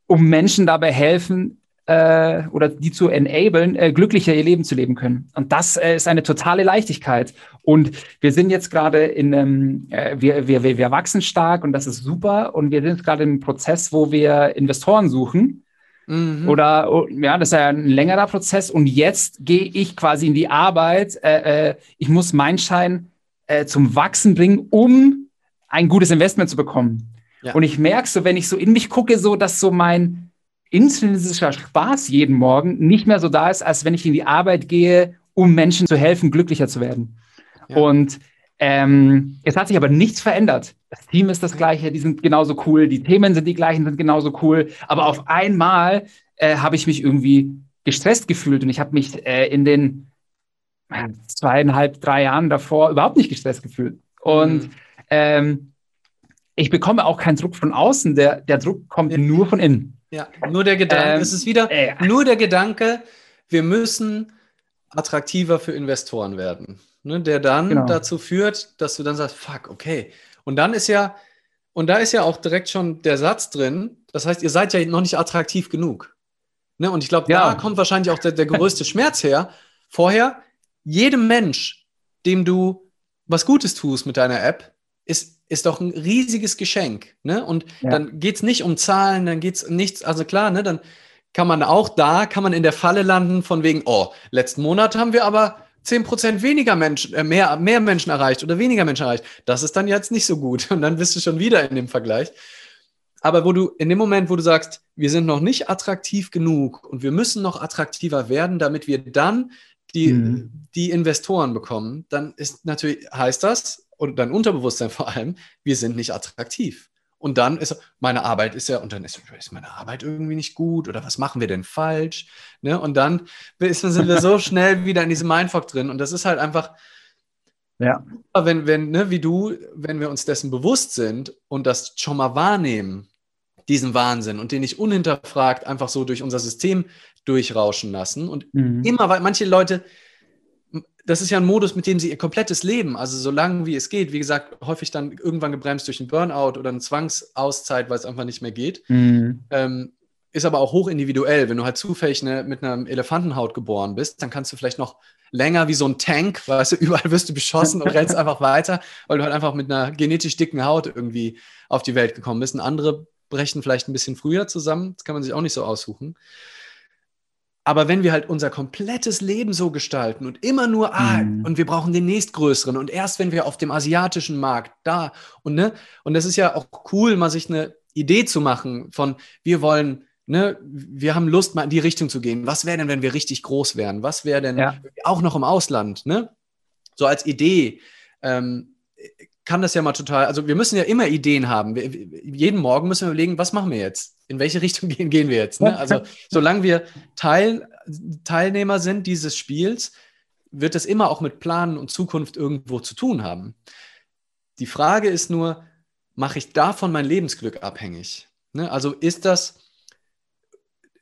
um Menschen dabei helfen äh, oder die zu enablen, äh, glücklicher ihr Leben zu leben können. Und das äh, ist eine totale Leichtigkeit. Und wir sind jetzt gerade in einem, äh, wir, wir, wir wachsen stark und das ist super. Und wir sind gerade im Prozess, wo wir Investoren suchen. Mhm. Oder oh, ja, das ist ja ein längerer Prozess. Und jetzt gehe ich quasi in die Arbeit. Äh, äh, ich muss meinen Schein äh, zum Wachsen bringen, um ein gutes Investment zu bekommen. Ja. Und ich merke so, wenn ich so in mich gucke, so dass so mein intrinsischer Spaß jeden Morgen nicht mehr so da ist, als wenn ich in die Arbeit gehe, um Menschen zu helfen, glücklicher zu werden. Ja. Und ähm, es hat sich aber nichts verändert. Das Team ist das gleiche, die sind genauso cool, die Themen sind die gleichen, sind genauso cool. Aber auf einmal äh, habe ich mich irgendwie gestresst gefühlt und ich habe mich äh, in den äh, zweieinhalb, drei Jahren davor überhaupt nicht gestresst gefühlt. Und mhm. ähm, ich bekomme auch keinen Druck von außen, der, der Druck kommt ja. nur von innen. Ja, nur der Gedanke, ähm, es ist wieder äh, nur der Gedanke, wir müssen attraktiver für Investoren werden ne, der dann genau. dazu führt, dass du dann sagst, fuck, okay. Und dann ist ja, und da ist ja auch direkt schon der Satz drin, das heißt, ihr seid ja noch nicht attraktiv genug. Ne? Und ich glaube, ja. da kommt wahrscheinlich auch der, der größte Schmerz her. Vorher, jedem Mensch, dem du was Gutes tust mit deiner App, ist, ist doch ein riesiges Geschenk. Ne? Und ja. dann geht es nicht um Zahlen, dann geht es nichts, also klar, ne, dann kann man auch da, kann man in der Falle landen von wegen, oh, letzten Monat haben wir aber 10% weniger Menschen, äh, mehr, mehr Menschen erreicht oder weniger Menschen erreicht. Das ist dann jetzt nicht so gut. Und dann bist du schon wieder in dem Vergleich. Aber wo du in dem Moment, wo du sagst, wir sind noch nicht attraktiv genug und wir müssen noch attraktiver werden, damit wir dann die, mhm. die Investoren bekommen, dann ist natürlich, heißt das, und dein Unterbewusstsein vor allem, wir sind nicht attraktiv. Und dann ist meine Arbeit ist ja, und dann ist, ist meine Arbeit irgendwie nicht gut oder was machen wir denn falsch? Ne? Und dann ist, sind wir so schnell wieder in diesem Mindfuck drin. Und das ist halt einfach, ja. wenn, wenn, ne, wie du, wenn wir uns dessen bewusst sind und das schon mal wahrnehmen, diesen Wahnsinn und den nicht unhinterfragt einfach so durch unser System durchrauschen lassen. Und mhm. immer, weil manche Leute, das ist ja ein Modus, mit dem sie ihr komplettes Leben, also so lange wie es geht, wie gesagt, häufig dann irgendwann gebremst durch einen Burnout oder eine Zwangsauszeit, weil es einfach nicht mehr geht. Mhm. Ähm, ist aber auch hoch individuell. Wenn du halt zufällig ne, mit einer Elefantenhaut geboren bist, dann kannst du vielleicht noch länger wie so ein Tank, weißt du, überall wirst du beschossen und rennst einfach weiter, weil du halt einfach mit einer genetisch dicken Haut irgendwie auf die Welt gekommen bist. Und andere brechen vielleicht ein bisschen früher zusammen. Das kann man sich auch nicht so aussuchen. Aber wenn wir halt unser komplettes Leben so gestalten und immer nur, ah, mhm. und wir brauchen den nächstgrößeren und erst wenn wir auf dem asiatischen Markt da und ne, und das ist ja auch cool, mal sich eine Idee zu machen von, wir wollen, ne, wir haben Lust, mal in die Richtung zu gehen. Was wäre denn, wenn wir richtig groß wären? Was wäre denn ja. auch noch im Ausland, ne? So als Idee. Ähm, kann das ja mal total, also wir müssen ja immer Ideen haben. Wir, jeden Morgen müssen wir überlegen, was machen wir jetzt? In welche Richtung gehen, gehen wir jetzt? Ne? Also solange wir Teil, Teilnehmer sind dieses Spiels, wird es immer auch mit Planen und Zukunft irgendwo zu tun haben. Die Frage ist nur, mache ich davon mein Lebensglück abhängig? Ne? Also ist das,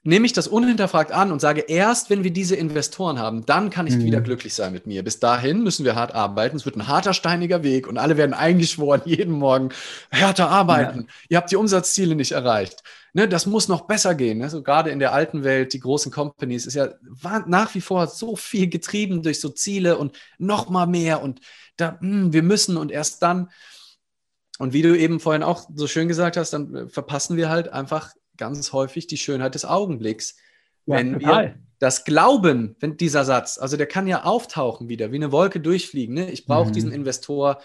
nehme ich das unhinterfragt an und sage, erst wenn wir diese Investoren haben, dann kann ich mhm. wieder glücklich sein mit mir. Bis dahin müssen wir hart arbeiten. Es wird ein harter, steiniger Weg und alle werden eingeschworen, jeden Morgen härter arbeiten. Ja. Ihr habt die Umsatzziele nicht erreicht. Ne, das muss noch besser gehen. Ne? So gerade in der alten Welt, die großen Companies, ist ja nach wie vor so viel getrieben durch so Ziele und noch mal mehr und da, mh, hm, wir müssen und erst dann. Und wie du eben vorhin auch so schön gesagt hast, dann äh, verpassen wir halt einfach ganz häufig die Schönheit des Augenblicks. Ja, wenn total. wir das glauben, wenn dieser Satz, also der kann ja auftauchen wieder, wie eine Wolke durchfliegen. Ne? Ich brauche mhm. diesen Investor,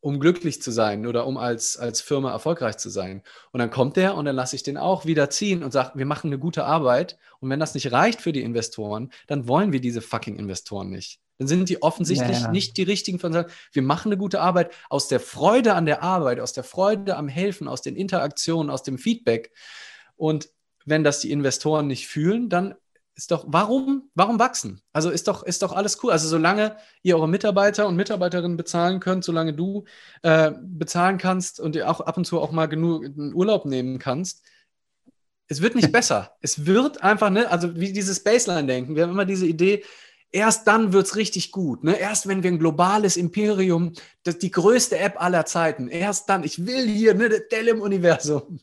um glücklich zu sein oder um als, als Firma erfolgreich zu sein. Und dann kommt der und dann lasse ich den auch wieder ziehen und sage, wir machen eine gute Arbeit. Und wenn das nicht reicht für die Investoren, dann wollen wir diese fucking Investoren nicht. Dann sind die offensichtlich ja. nicht die richtigen von sagen, wir machen eine gute Arbeit aus der Freude an der Arbeit, aus der Freude am Helfen, aus den Interaktionen, aus dem Feedback. Und wenn das die Investoren nicht fühlen, dann ist doch, warum, warum wachsen? Also ist doch, ist doch alles cool. Also solange ihr eure Mitarbeiter und Mitarbeiterinnen bezahlen könnt, solange du äh, bezahlen kannst und dir auch ab und zu auch mal genug Urlaub nehmen kannst, es wird nicht besser. Es wird einfach, ne, also wie dieses Baseline-Denken. Wir haben immer diese Idee, erst dann wird es richtig gut. Ne? Erst wenn wir ein globales Imperium, das die größte App aller Zeiten, erst dann, ich will hier, ne, Dell im Universum.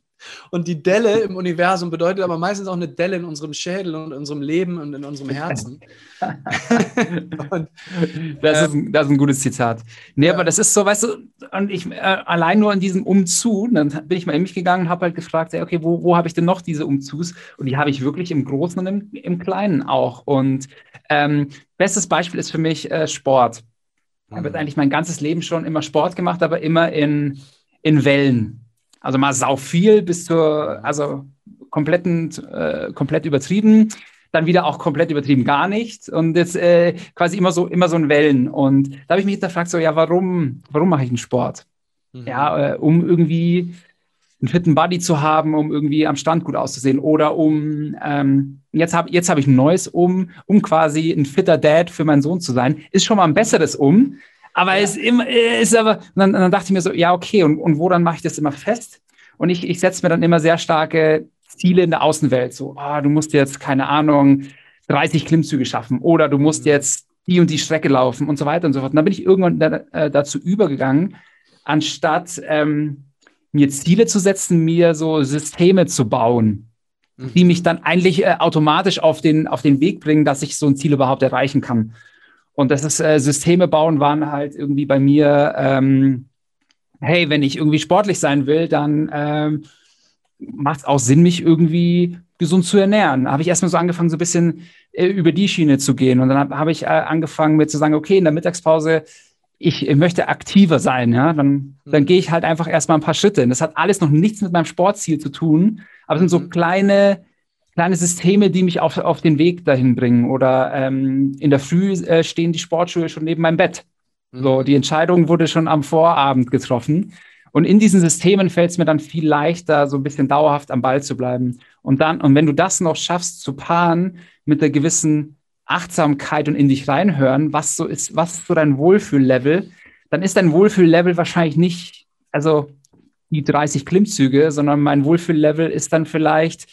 Und die Delle im Universum bedeutet aber meistens auch eine Delle in unserem Schädel und in unserem Leben und in unserem Herzen. und, das, ist ein, das, ist ein, gutes Zitat. Nee, ja. aber das ist so, weißt du, und ich äh, allein nur in diesem Umzug, dann bin ich mal in mich gegangen und habe halt gefragt, okay, wo, wo habe ich denn noch diese Umzugs? Und die habe ich wirklich im Großen und im, im Kleinen auch. Und ähm, bestes Beispiel ist für mich äh, Sport. Ich habe jetzt eigentlich mein ganzes Leben schon immer Sport gemacht, aber immer in, in Wellen. Also mal sau viel bis zur, also kompletten, äh, komplett übertrieben, dann wieder auch komplett übertrieben gar nicht und jetzt äh, quasi immer so, immer so ein Wellen. Und da habe ich mich hinterfragt, so, ja, warum, warum mache ich einen Sport? Mhm. Ja, äh, um irgendwie einen fitten Body zu haben, um irgendwie am Stand gut auszusehen oder um, ähm, jetzt habe jetzt hab ich ein neues um, um quasi ein fitter Dad für meinen Sohn zu sein. Ist schon mal ein besseres um, aber ja. ist immer, ist aber, dann, dann, dachte ich mir so, ja, okay, und, und wo dann mache ich das immer fest? Und ich, ich setze mir dann immer sehr starke Ziele in der Außenwelt. So, oh, du musst jetzt, keine Ahnung, 30 Klimmzüge schaffen oder du musst mhm. jetzt die und die Strecke laufen und so weiter und so fort. Und dann bin ich irgendwann da, äh, dazu übergegangen, anstatt ähm, mir Ziele zu setzen, mir so Systeme zu bauen, mhm. die mich dann eigentlich äh, automatisch auf den, auf den Weg bringen, dass ich so ein Ziel überhaupt erreichen kann. Und das ist äh, Systeme bauen waren halt irgendwie bei mir, ähm, hey, wenn ich irgendwie sportlich sein will, dann ähm, macht es auch Sinn, mich irgendwie gesund zu ernähren. Da habe ich erstmal so angefangen, so ein bisschen äh, über die Schiene zu gehen. Und dann habe hab ich äh, angefangen, mir zu sagen, okay, in der Mittagspause, ich, möchte aktiver sein, ja, dann, dann mhm. gehe ich halt einfach erstmal ein paar Schritte. Und das hat alles noch nichts mit meinem Sportziel zu tun, aber es sind so mhm. kleine kleine Systeme, die mich auf, auf den Weg dahin bringen. Oder ähm, in der Früh äh, stehen die Sportschuhe schon neben meinem Bett. Mhm. So, die Entscheidung wurde schon am Vorabend getroffen. Und in diesen Systemen fällt es mir dann viel leichter, so ein bisschen dauerhaft am Ball zu bleiben. Und dann, und wenn du das noch schaffst zu paaren mit einer gewissen Achtsamkeit und in dich reinhören, was so ist, was ist so dein Wohlfühllevel, dann ist dein Wohlfühllevel wahrscheinlich nicht, also die 30 Klimmzüge, sondern mein Wohlfühllevel ist dann vielleicht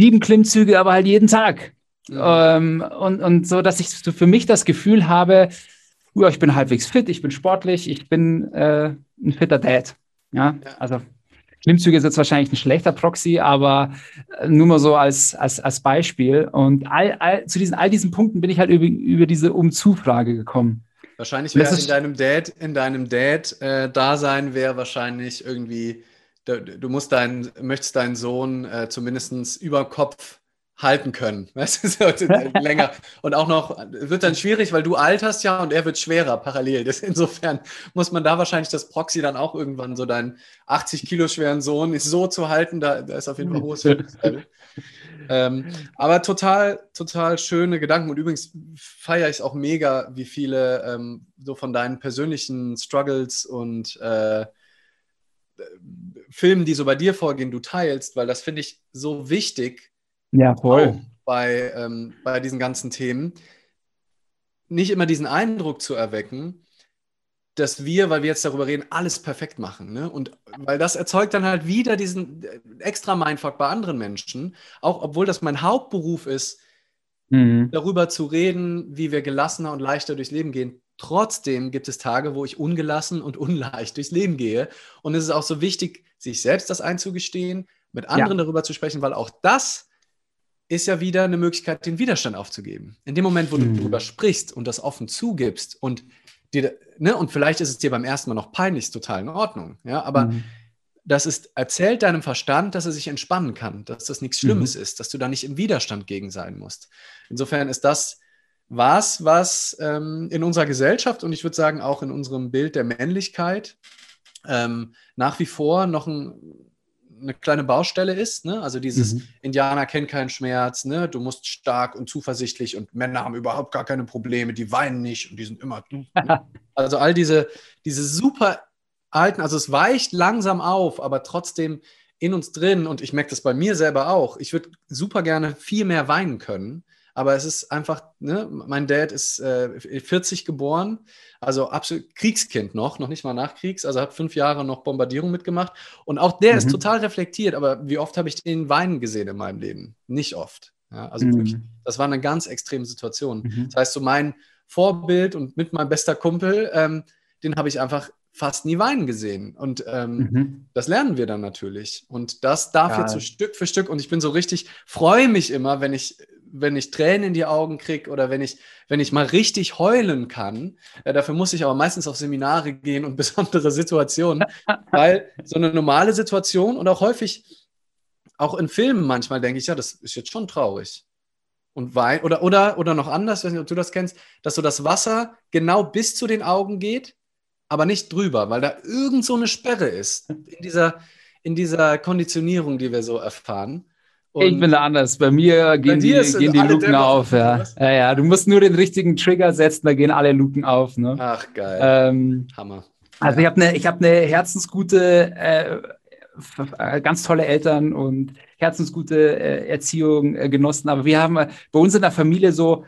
sieben Klimmzüge, aber halt jeden Tag. Ja. Ähm, und, und so, dass ich so für mich das Gefühl habe, ja, ich bin halbwegs fit, ich bin sportlich, ich bin äh, ein fitter Dad. Ja, ja. also Klimmzüge ist jetzt wahrscheinlich ein schlechter Proxy, aber äh, nur mal so als, als, als Beispiel. Und all, all, zu diesen, all diesen Punkten bin ich halt über, über diese Umzufrage gekommen. Wahrscheinlich wäre in deinem Dad, in deinem Dad-Dasein äh, wäre wahrscheinlich irgendwie du, musst deinen, möchtest deinen Sohn äh, zumindest über Kopf halten können. Weißt du, so, länger. Und auch noch, wird dann schwierig, weil du alterst ja und er wird schwerer parallel. Das, insofern muss man da wahrscheinlich das Proxy dann auch irgendwann so deinen 80 Kilo schweren Sohn ist so zu halten, da, da ist auf jeden Fall hohes ähm, aber total, total schöne Gedanken. Und übrigens feiere ich es auch mega, wie viele ähm, so von deinen persönlichen Struggles und äh, Filmen, die so bei dir vorgehen, du teilst, weil das finde ich so wichtig. Ja, voll. Bei, ähm, bei diesen ganzen Themen. nicht immer diesen Eindruck zu erwecken, dass wir, weil wir jetzt darüber reden, alles perfekt machen. Ne? Und weil das erzeugt dann halt wieder diesen äh, extra Mindfuck bei anderen Menschen, auch obwohl das mein Hauptberuf ist, mhm. darüber zu reden, wie wir gelassener und leichter durchs Leben gehen. Trotzdem gibt es Tage, wo ich ungelassen und unleicht durchs Leben gehe. Und es ist auch so wichtig, sich selbst das einzugestehen, mit anderen ja. darüber zu sprechen, weil auch das ist ja wieder eine Möglichkeit, den Widerstand aufzugeben. In dem Moment, wo mhm. du darüber sprichst und das offen zugibst und dir, ne, und vielleicht ist es dir beim ersten Mal noch peinlich, ist total in Ordnung, ja, aber mhm. das ist, erzählt deinem Verstand, dass er sich entspannen kann, dass das nichts Schlimmes mhm. ist, dass du da nicht im Widerstand gegen sein musst. Insofern ist das was, was ähm, in unserer Gesellschaft und ich würde sagen auch in unserem Bild der Männlichkeit ähm, nach wie vor noch ein eine kleine Baustelle ist. Ne? Also dieses mhm. Indianer kennt keinen Schmerz, ne? du musst stark und zuversichtlich und Männer haben überhaupt gar keine Probleme, die weinen nicht und die sind immer. Ne? also all diese, diese super alten, also es weicht langsam auf, aber trotzdem in uns drin und ich merke das bei mir selber auch. Ich würde super gerne viel mehr weinen können. Aber es ist einfach, ne, mein Dad ist äh, 40 geboren, also absolut Kriegskind noch, noch nicht mal Nachkriegs, also hat fünf Jahre noch Bombardierung mitgemacht. Und auch der mhm. ist total reflektiert, aber wie oft habe ich den weinen gesehen in meinem Leben? Nicht oft. Ja, also mhm. wirklich, das war eine ganz extreme Situation. Mhm. Das heißt, so mein Vorbild und mit meinem bester Kumpel, ähm, den habe ich einfach fast nie weinen gesehen. Und ähm, mhm. das lernen wir dann natürlich. Und das darf Geil. jetzt so Stück für Stück. Und ich bin so richtig, freue mich immer, wenn ich wenn ich Tränen in die Augen kriege oder wenn ich, wenn ich mal richtig heulen kann. Äh, dafür muss ich aber meistens auf Seminare gehen und besondere Situationen, weil so eine normale Situation und auch häufig, auch in Filmen manchmal denke ich, ja, das ist jetzt schon traurig. Und wein oder, oder, oder noch anders, weiß nicht, ob du das kennst, dass so das Wasser genau bis zu den Augen geht, aber nicht drüber, weil da irgend so eine Sperre ist in dieser, in dieser Konditionierung, die wir so erfahren. Und ich bin da anders. Bei mir gehen bei die, gehen die Luken Dämmer auf. Ja. ja. ja, du musst nur den richtigen Trigger setzen, da gehen alle Luken auf. Ne? Ach, geil. Ähm, Hammer. Also, ich habe eine hab ne herzensgute, äh, äh, ganz tolle Eltern und herzensgute äh, Erziehung äh, genossen. Aber wir haben äh, bei uns in der Familie so,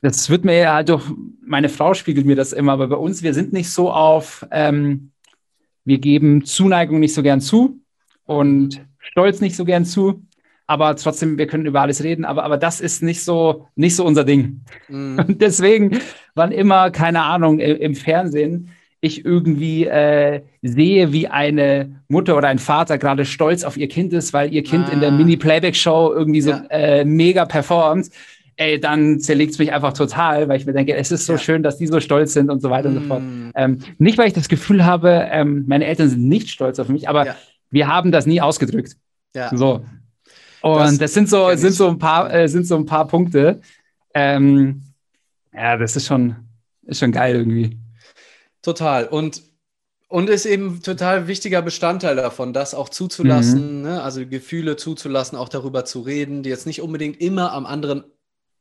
das wird mir ja halt durch, meine Frau spiegelt mir das immer, aber bei uns, wir sind nicht so auf, ähm, wir geben Zuneigung nicht so gern zu und Stolz nicht so gern zu. Aber trotzdem, wir können über alles reden, aber, aber das ist nicht so, nicht so unser Ding. Mhm. Und deswegen, wann immer, keine Ahnung, im, Fernsehen ich irgendwie äh, sehe, wie eine Mutter oder ein Vater gerade stolz auf ihr Kind ist, weil ihr Kind ah. in der ah. Mini-Playback-Show irgendwie so ja. äh, mega performt, ey, dann zerlegt es mich einfach total, weil ich mir denke, es ist so ja. schön, dass die so stolz sind und so weiter mm. und so fort. Mm. Ähm, nicht, weil ich das Gefühl habe, ähm, meine Eltern sind nicht stolz auf mich, aber ja wir haben das nie ausgedrückt. Ja. So. Und das, das sind so, sind so ein paar, äh, sind so ein paar Punkte. Ähm, ja, das ist schon, ist schon geil irgendwie. Total. Und, und ist eben total wichtiger Bestandteil davon, das auch zuzulassen, mhm. ne? also Gefühle zuzulassen, auch darüber zu reden, die jetzt nicht unbedingt immer am anderen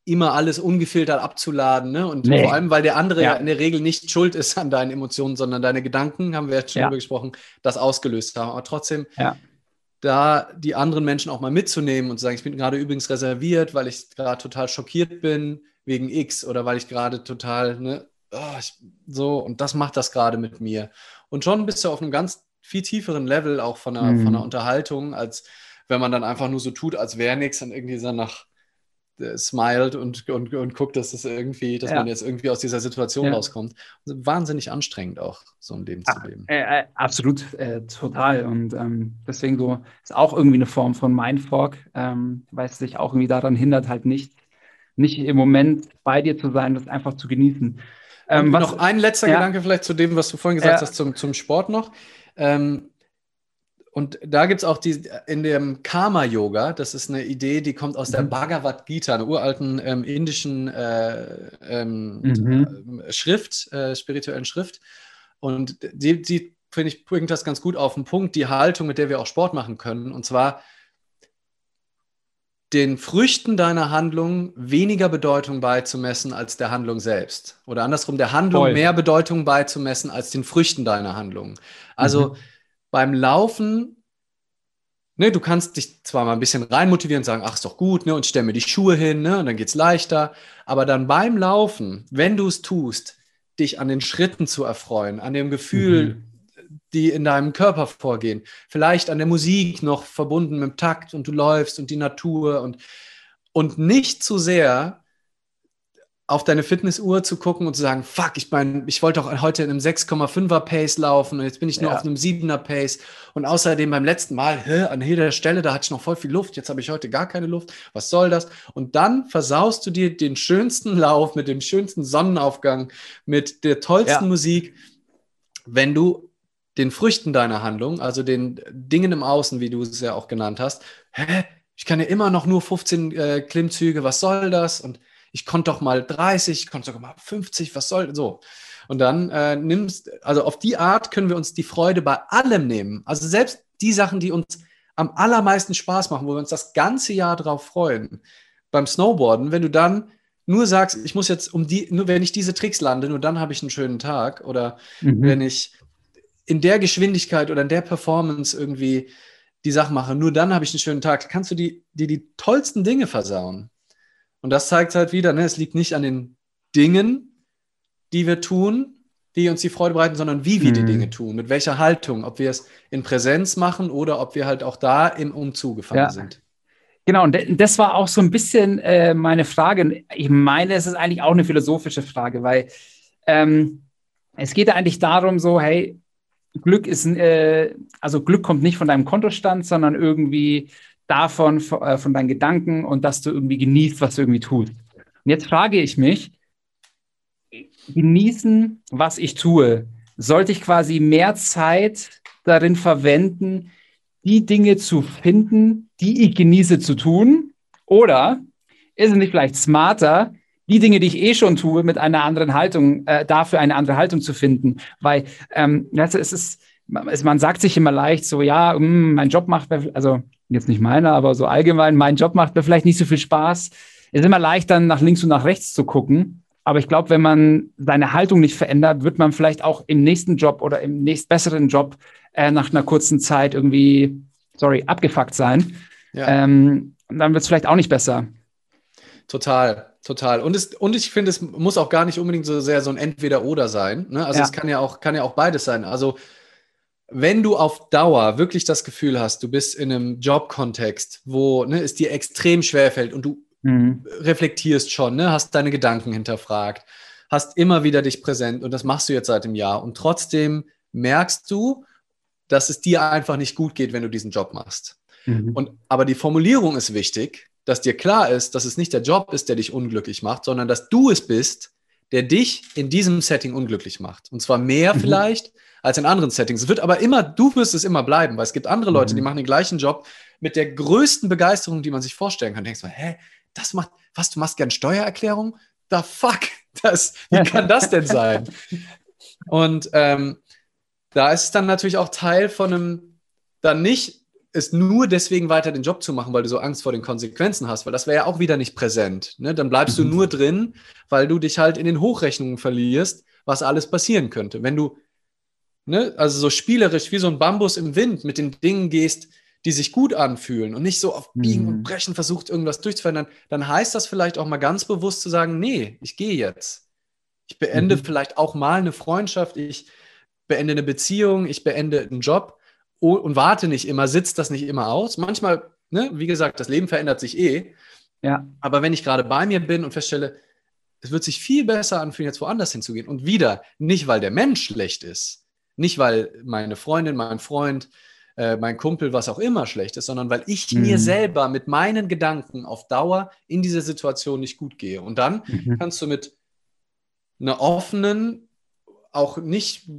immer alles ungefiltert abzuladen. Ne? Und nee. vor allem, weil der andere ja. ja. in der Regel nicht schuld ist an deinen Emotionen, sondern deine Gedanken, haben wir jetzt schon ja. darüber gesprochen, das ausgelöst haben. Aber trotzdem, ja. da die anderen Menschen auch mal mitzunehmen und zu sagen, ich bin gerade übrigens reserviert, weil ich gerade total schockiert bin wegen X oder weil ich gerade total, ne, oh, ich, so, und das macht das gerade mit mir. Und schon bist du auf einem ganz viel tieferen Level auch von einer, mhm. von einer Unterhaltung, als wenn man dann einfach nur so tut, als wäre nichts und irgendwie so nach smiled und, und, und guckt, dass das irgendwie, dass ja. man jetzt irgendwie aus dieser Situation ja. rauskommt. Also wahnsinnig anstrengend auch, so ein Leben Ach, zu leben. Äh, äh, absolut, äh, total. Und ähm, deswegen so ist auch irgendwie eine Form von Mindfuck, ähm, weil es sich auch irgendwie daran hindert, halt nicht, nicht im Moment bei dir zu sein, das einfach zu genießen. Ähm, was, noch ein letzter ja. Gedanke vielleicht zu dem, was du vorhin gesagt hast, zum, zum Sport noch. Ähm, und da gibt es auch die in dem Karma-Yoga, das ist eine Idee, die kommt aus der mhm. Bhagavad Gita, einer uralten ähm, indischen äh, ähm, mhm. Äh, Schrift, äh, spirituellen Schrift. Und die, die finde ich, bringt das ganz gut auf den Punkt, die Haltung, mit der wir auch Sport machen können. Und zwar den Früchten deiner Handlung weniger Bedeutung beizumessen als der Handlung selbst. Oder andersrum, der Handlung Voll. mehr Bedeutung beizumessen als den Früchten deiner Handlung. Also mhm beim Laufen ne, du kannst dich zwar mal ein bisschen reinmotivieren und sagen, ach, ist doch gut, ne, und stell mir die Schuhe hin, ne, und dann geht's leichter. Aber dann beim Laufen, wenn du es tust, dich an den Schritten zu erfreuen, an dem Gefühl, mhm. die in deinem Körper vorgehen, vielleicht an der Musik noch verbunden mit dem Takt und du läufst und die Natur und, und nicht zu sehr auf deine Fitnessuhr zu gucken und zu sagen, fuck, ich meine, ich wollte doch heute in einem 6,5er Pace laufen und jetzt bin ich nur ja. auf einem 7er Pace und außerdem beim letzten Mal, hä, an jeder Stelle, da hatte ich noch voll viel Luft, jetzt habe ich heute gar keine Luft, was soll das? Und dann versaust du dir den schönsten Lauf mit dem schönsten Sonnenaufgang, mit der tollsten ja. Musik, wenn du den Früchten deiner Handlung, also den Dingen im Außen, wie du es ja auch genannt hast, hä, ich kann ja immer noch nur 15 äh, Klimmzüge, was soll das? Und ich konnte doch mal 30, ich konnte sogar mal 50, was soll so? Und dann äh, nimmst, also auf die Art können wir uns die Freude bei allem nehmen. Also selbst die Sachen, die uns am allermeisten Spaß machen, wo wir uns das ganze Jahr drauf freuen. Beim Snowboarden, wenn du dann nur sagst, ich muss jetzt um die, nur wenn ich diese Tricks lande, nur dann habe ich einen schönen Tag. Oder mhm. wenn ich in der Geschwindigkeit oder in der Performance irgendwie die Sache mache, nur dann habe ich einen schönen Tag, kannst du die, die, die tollsten Dinge versauen. Und das zeigt halt wieder, ne, es liegt nicht an den Dingen, die wir tun, die uns die Freude bereiten, sondern wie wir mhm. die Dinge tun, mit welcher Haltung, ob wir es in Präsenz machen oder ob wir halt auch da im Umzug gefangen ja. sind. Genau, und das war auch so ein bisschen äh, meine Frage. Ich meine, es ist eigentlich auch eine philosophische Frage, weil ähm, es geht eigentlich darum, so, hey, Glück ist, äh, also Glück kommt nicht von deinem Kontostand, sondern irgendwie davon, äh, von deinen Gedanken und dass du irgendwie genießt, was du irgendwie tust. Und jetzt frage ich mich, genießen, was ich tue, sollte ich quasi mehr Zeit darin verwenden, die Dinge zu finden, die ich genieße zu tun? Oder ist es nicht vielleicht smarter, die Dinge, die ich eh schon tue, mit einer anderen Haltung, äh, dafür eine andere Haltung zu finden? Weil ähm, es ist, man sagt sich immer leicht so, ja, mh, mm, mein Job macht, also jetzt nicht meiner, aber so allgemein, mein Job macht mir vielleicht nicht so viel Spaß. Es ist immer leicht, dann nach links und nach rechts zu gucken. Aber ich glaube, wenn man seine Haltung nicht verändert, wird man vielleicht auch im nächsten Job oder im nächst besseren Job äh, nach einer kurzen Zeit irgendwie, sorry, abgefuckt sein. Ja. Ähm, dann wird es vielleicht auch nicht besser. Total, total. Und, es, und ich finde, es muss auch gar nicht unbedingt so sehr so ein Entweder-Oder sein. Ne? Also ja. es kann ja, auch, kann ja auch beides sein. Also wenn du auf Dauer wirklich das Gefühl hast, du bist in einem Jobkontext, wo ne, es dir extrem schwer fällt und du mhm. reflektierst schon, ne, hast deine Gedanken hinterfragt, hast immer wieder dich präsent und das machst du jetzt seit einem Jahr und trotzdem merkst du, dass es dir einfach nicht gut geht, wenn du diesen Job machst. Mhm. Und, aber die Formulierung ist wichtig, dass dir klar ist, dass es nicht der Job ist, der dich unglücklich macht, sondern dass du es bist, der dich in diesem Setting unglücklich macht. Und zwar mehr mhm. vielleicht als in anderen Settings. Es wird aber immer, du wirst es immer bleiben, weil es gibt andere Leute, mhm. die machen den gleichen Job mit der größten Begeisterung, die man sich vorstellen kann. denkst du, hä, das macht, was, du machst gern Steuererklärung? The fuck? Das, wie kann das denn sein? Und ähm, da ist es dann natürlich auch Teil von einem, dann nicht es nur deswegen weiter den Job zu machen, weil du so Angst vor den Konsequenzen hast, weil das wäre ja auch wieder nicht präsent. Ne? Dann bleibst du mhm. nur drin, weil du dich halt in den Hochrechnungen verlierst, was alles passieren könnte. Wenn du ne, also so spielerisch wie so ein Bambus im Wind mit den Dingen gehst, die sich gut anfühlen und nicht so auf Biegen mhm. und Brechen versucht, irgendwas durchzuverändern, dann heißt das vielleicht auch mal ganz bewusst zu sagen, nee, ich gehe jetzt. Ich beende mhm. vielleicht auch mal eine Freundschaft, ich beende eine Beziehung, ich beende einen Job und warte nicht immer, sitzt das nicht immer aus. Manchmal, ne, wie gesagt, das Leben verändert sich eh. Ja. Aber wenn ich gerade bei mir bin und feststelle, es wird sich viel besser anfühlen, jetzt woanders hinzugehen. Und wieder, nicht weil der Mensch schlecht ist, nicht, weil meine Freundin, mein Freund, äh, mein Kumpel, was auch immer schlecht ist, sondern weil ich mhm. mir selber mit meinen Gedanken auf Dauer in diese Situation nicht gut gehe. Und dann mhm. kannst du mit einer offenen, auch nicht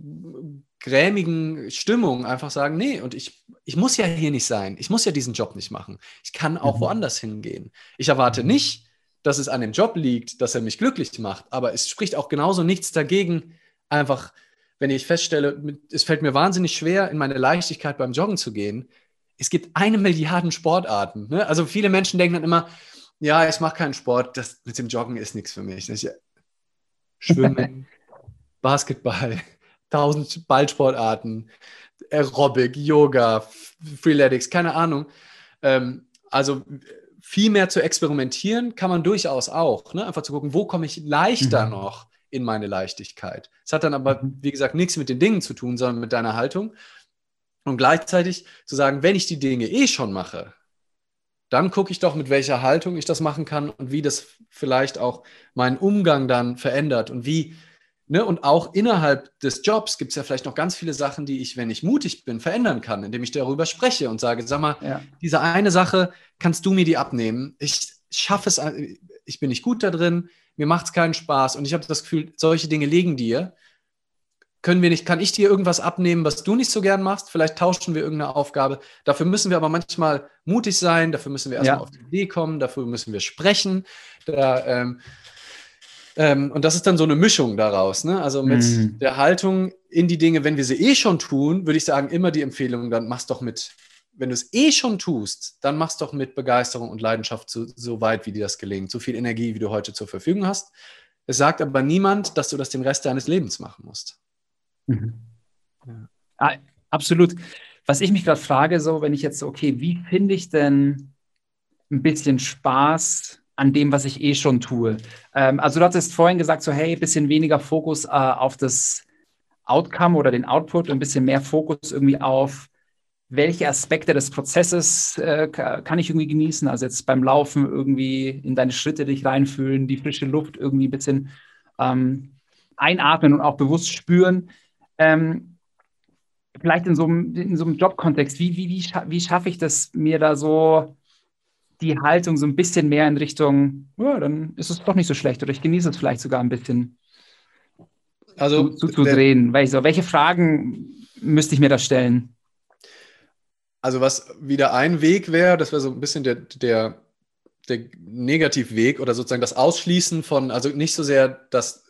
grämigen Stimmung einfach sagen, nee, und ich, ich muss ja hier nicht sein. Ich muss ja diesen Job nicht machen. Ich kann auch mhm. woanders hingehen. Ich erwarte nicht, dass es an dem Job liegt, dass er mich glücklich macht, aber es spricht auch genauso nichts dagegen, einfach wenn ich feststelle, es fällt mir wahnsinnig schwer, in meine Leichtigkeit beim Joggen zu gehen. Es gibt eine Milliarde Sportarten. Ne? Also viele Menschen denken dann immer, ja, ich mache keinen Sport, das mit dem Joggen ist nichts für mich. Ich, Schwimmen, Basketball, tausend Ballsportarten, Aerobic, Yoga, Freeletics, keine Ahnung. Ähm, also viel mehr zu experimentieren kann man durchaus auch. Ne? Einfach zu gucken, wo komme ich leichter mhm. noch in meine Leichtigkeit. Es hat dann aber, mhm. wie gesagt, nichts mit den Dingen zu tun, sondern mit deiner Haltung. Und gleichzeitig zu sagen, wenn ich die Dinge eh schon mache, dann gucke ich doch, mit welcher Haltung ich das machen kann und wie das vielleicht auch meinen Umgang dann verändert und wie, ne, und auch innerhalb des Jobs gibt es ja vielleicht noch ganz viele Sachen, die ich, wenn ich mutig bin, verändern kann, indem ich darüber spreche und sage, sag mal, ja. diese eine Sache, kannst du mir die abnehmen? Ich schaffe es, ich bin nicht gut da drin, mir macht es keinen Spaß und ich habe das Gefühl, solche Dinge liegen dir können wir nicht, kann ich dir irgendwas abnehmen, was du nicht so gern machst? Vielleicht tauschen wir irgendeine Aufgabe. Dafür müssen wir aber manchmal mutig sein, dafür müssen wir erstmal ja. auf die Idee kommen, dafür müssen wir sprechen. Da, ähm, ähm, und das ist dann so eine Mischung daraus. Ne? Also mit mhm. der Haltung in die Dinge, wenn wir sie eh schon tun, würde ich sagen, immer die Empfehlung, dann mach's doch mit. Wenn du es eh schon tust, dann mach's doch mit Begeisterung und Leidenschaft so, so weit, wie dir das gelingt. So viel Energie, wie du heute zur Verfügung hast. Es sagt aber niemand, dass du das den Rest deines Lebens machen musst. Mhm. Ja. Ah, absolut. Was ich mich gerade frage, so, wenn ich jetzt, okay, wie finde ich denn ein bisschen Spaß an dem, was ich eh schon tue? Ähm, also, du hattest vorhin gesagt, so, hey, ein bisschen weniger Fokus äh, auf das Outcome oder den Output, ein bisschen mehr Fokus irgendwie auf, welche Aspekte des Prozesses äh, kann ich irgendwie genießen? Also jetzt beim Laufen irgendwie in deine Schritte dich reinfühlen, die frische Luft irgendwie ein bisschen ähm, einatmen und auch bewusst spüren. Ähm, vielleicht in so einem, in so einem Jobkontext, wie, wie, wie, scha wie schaffe ich das, mir da so die Haltung so ein bisschen mehr in Richtung, ja, dann ist es doch nicht so schlecht oder ich genieße es vielleicht sogar ein bisschen also, zu, zu, drehen. Weil ich so, welche Fragen müsste ich mir da stellen? Also was wieder ein Weg wäre, das wäre so ein bisschen der, der, der Negativweg oder sozusagen das Ausschließen von, also nicht so sehr das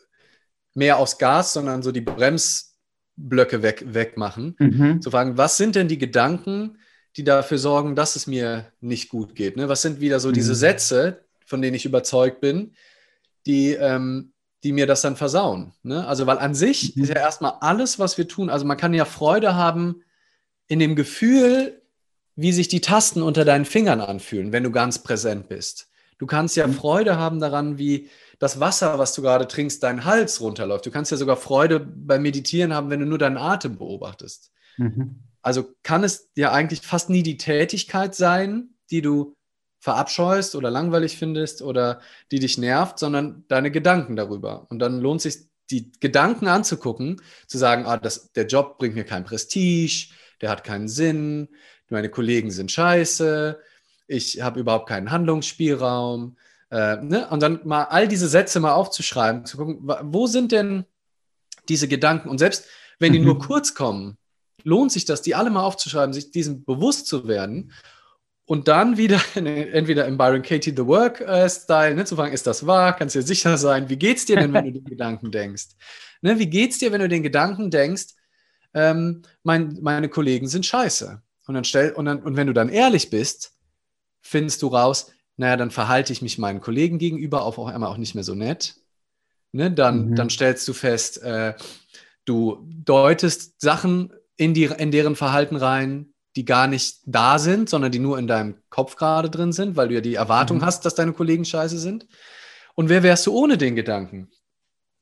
mehr aus Gas, sondern so die Brems, Blöcke weg, wegmachen. Mhm. Zu fragen, was sind denn die Gedanken, die dafür sorgen, dass es mir nicht gut geht? Ne? Was sind wieder so mhm. diese Sätze, von denen ich überzeugt bin, die, ähm, die mir das dann versauen? Ne? Also, weil an sich mhm. ist ja erstmal alles, was wir tun, also man kann ja Freude haben in dem Gefühl, wie sich die Tasten unter deinen Fingern anfühlen, wenn du ganz präsent bist. Du kannst ja mhm. Freude haben daran, wie das Wasser, was du gerade trinkst, deinen Hals runterläuft. Du kannst ja sogar Freude beim Meditieren haben, wenn du nur deinen Atem beobachtest. Mhm. Also kann es ja eigentlich fast nie die Tätigkeit sein, die du verabscheust oder langweilig findest oder die dich nervt, sondern deine Gedanken darüber. Und dann lohnt sich, die Gedanken anzugucken, zu sagen, ah, das, der Job bringt mir kein Prestige, der hat keinen Sinn, meine Kollegen sind scheiße, ich habe überhaupt keinen Handlungsspielraum, äh, ne? Und dann mal all diese Sätze mal aufzuschreiben, zu gucken, wo sind denn diese Gedanken? Und selbst wenn die mhm. nur kurz kommen, lohnt sich das, die alle mal aufzuschreiben, sich diesem bewusst zu werden und dann wieder entweder im Byron Katie The Work-Style äh, ne, zu fragen, ist das wahr? Kannst du dir sicher sein? Wie geht's dir denn, wenn du den Gedanken denkst? Ne, wie geht's dir, wenn du den Gedanken denkst, ähm, mein, meine Kollegen sind scheiße? Und dann stell, und, dann, und wenn du dann ehrlich bist, findest du raus, naja, dann verhalte ich mich meinen Kollegen gegenüber auf auch einmal auch nicht mehr so nett. Ne? Dann, mhm. dann stellst du fest, äh, du deutest Sachen in, die, in deren Verhalten rein, die gar nicht da sind, sondern die nur in deinem Kopf gerade drin sind, weil du ja die Erwartung mhm. hast, dass deine Kollegen scheiße sind. Und wer wärst du ohne den Gedanken?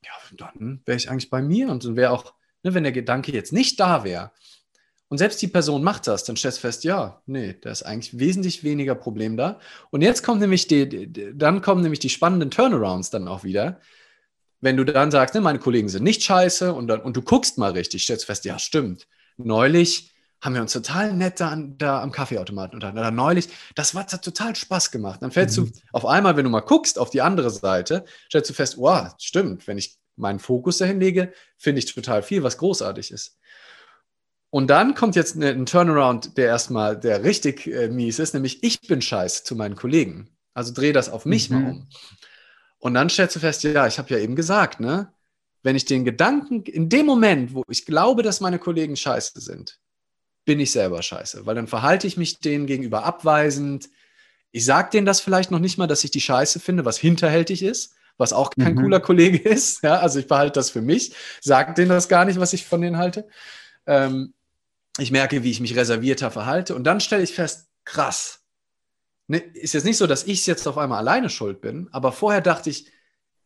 Ja, dann wäre ich eigentlich bei mir und dann wäre auch, ne, wenn der Gedanke jetzt nicht da wäre, und selbst die Person macht das, dann stellst du fest, ja, nee, da ist eigentlich wesentlich weniger Problem da. Und jetzt kommt nämlich die, dann kommen nämlich die spannenden Turnarounds dann auch wieder. Wenn du dann sagst, ne, meine Kollegen sind nicht scheiße und, dann, und du guckst mal richtig, stellst fest, ja, stimmt. Neulich haben wir uns total nett da, da am Kaffeeautomaten unterhalten. Oder neulich, das hat total Spaß gemacht. Dann fällst mhm. du auf einmal, wenn du mal guckst auf die andere Seite, stellst du fest, wow, stimmt, wenn ich meinen Fokus dahin lege, finde ich total viel, was großartig ist. Und dann kommt jetzt ein Turnaround, der erstmal, der richtig äh, mies ist, nämlich ich bin scheiße zu meinen Kollegen. Also dreh das auf mich mhm. mal um. Und dann stellst du fest, ja, ich habe ja eben gesagt, ne, wenn ich den Gedanken, in dem Moment, wo ich glaube, dass meine Kollegen scheiße sind, bin ich selber scheiße, weil dann verhalte ich mich denen gegenüber abweisend. Ich sage denen das vielleicht noch nicht mal, dass ich die scheiße finde, was hinterhältig ist, was auch kein mhm. cooler Kollege ist. Ja, also ich behalte das für mich, sage denen das gar nicht, was ich von denen halte. Ähm, ich merke, wie ich mich reservierter verhalte und dann stelle ich fest, krass. Ne, ist jetzt nicht so, dass ich jetzt auf einmal alleine schuld bin, aber vorher dachte ich,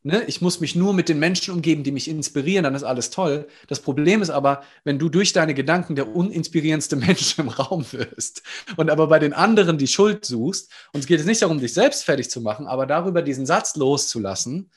Ne? Ich muss mich nur mit den Menschen umgeben, die mich inspirieren, dann ist alles toll. Das Problem ist aber, wenn du durch deine Gedanken der uninspirierendste Mensch im Raum wirst und aber bei den anderen die Schuld suchst, und es geht jetzt nicht darum, dich selbst fertig zu machen, aber darüber diesen Satz loszulassen,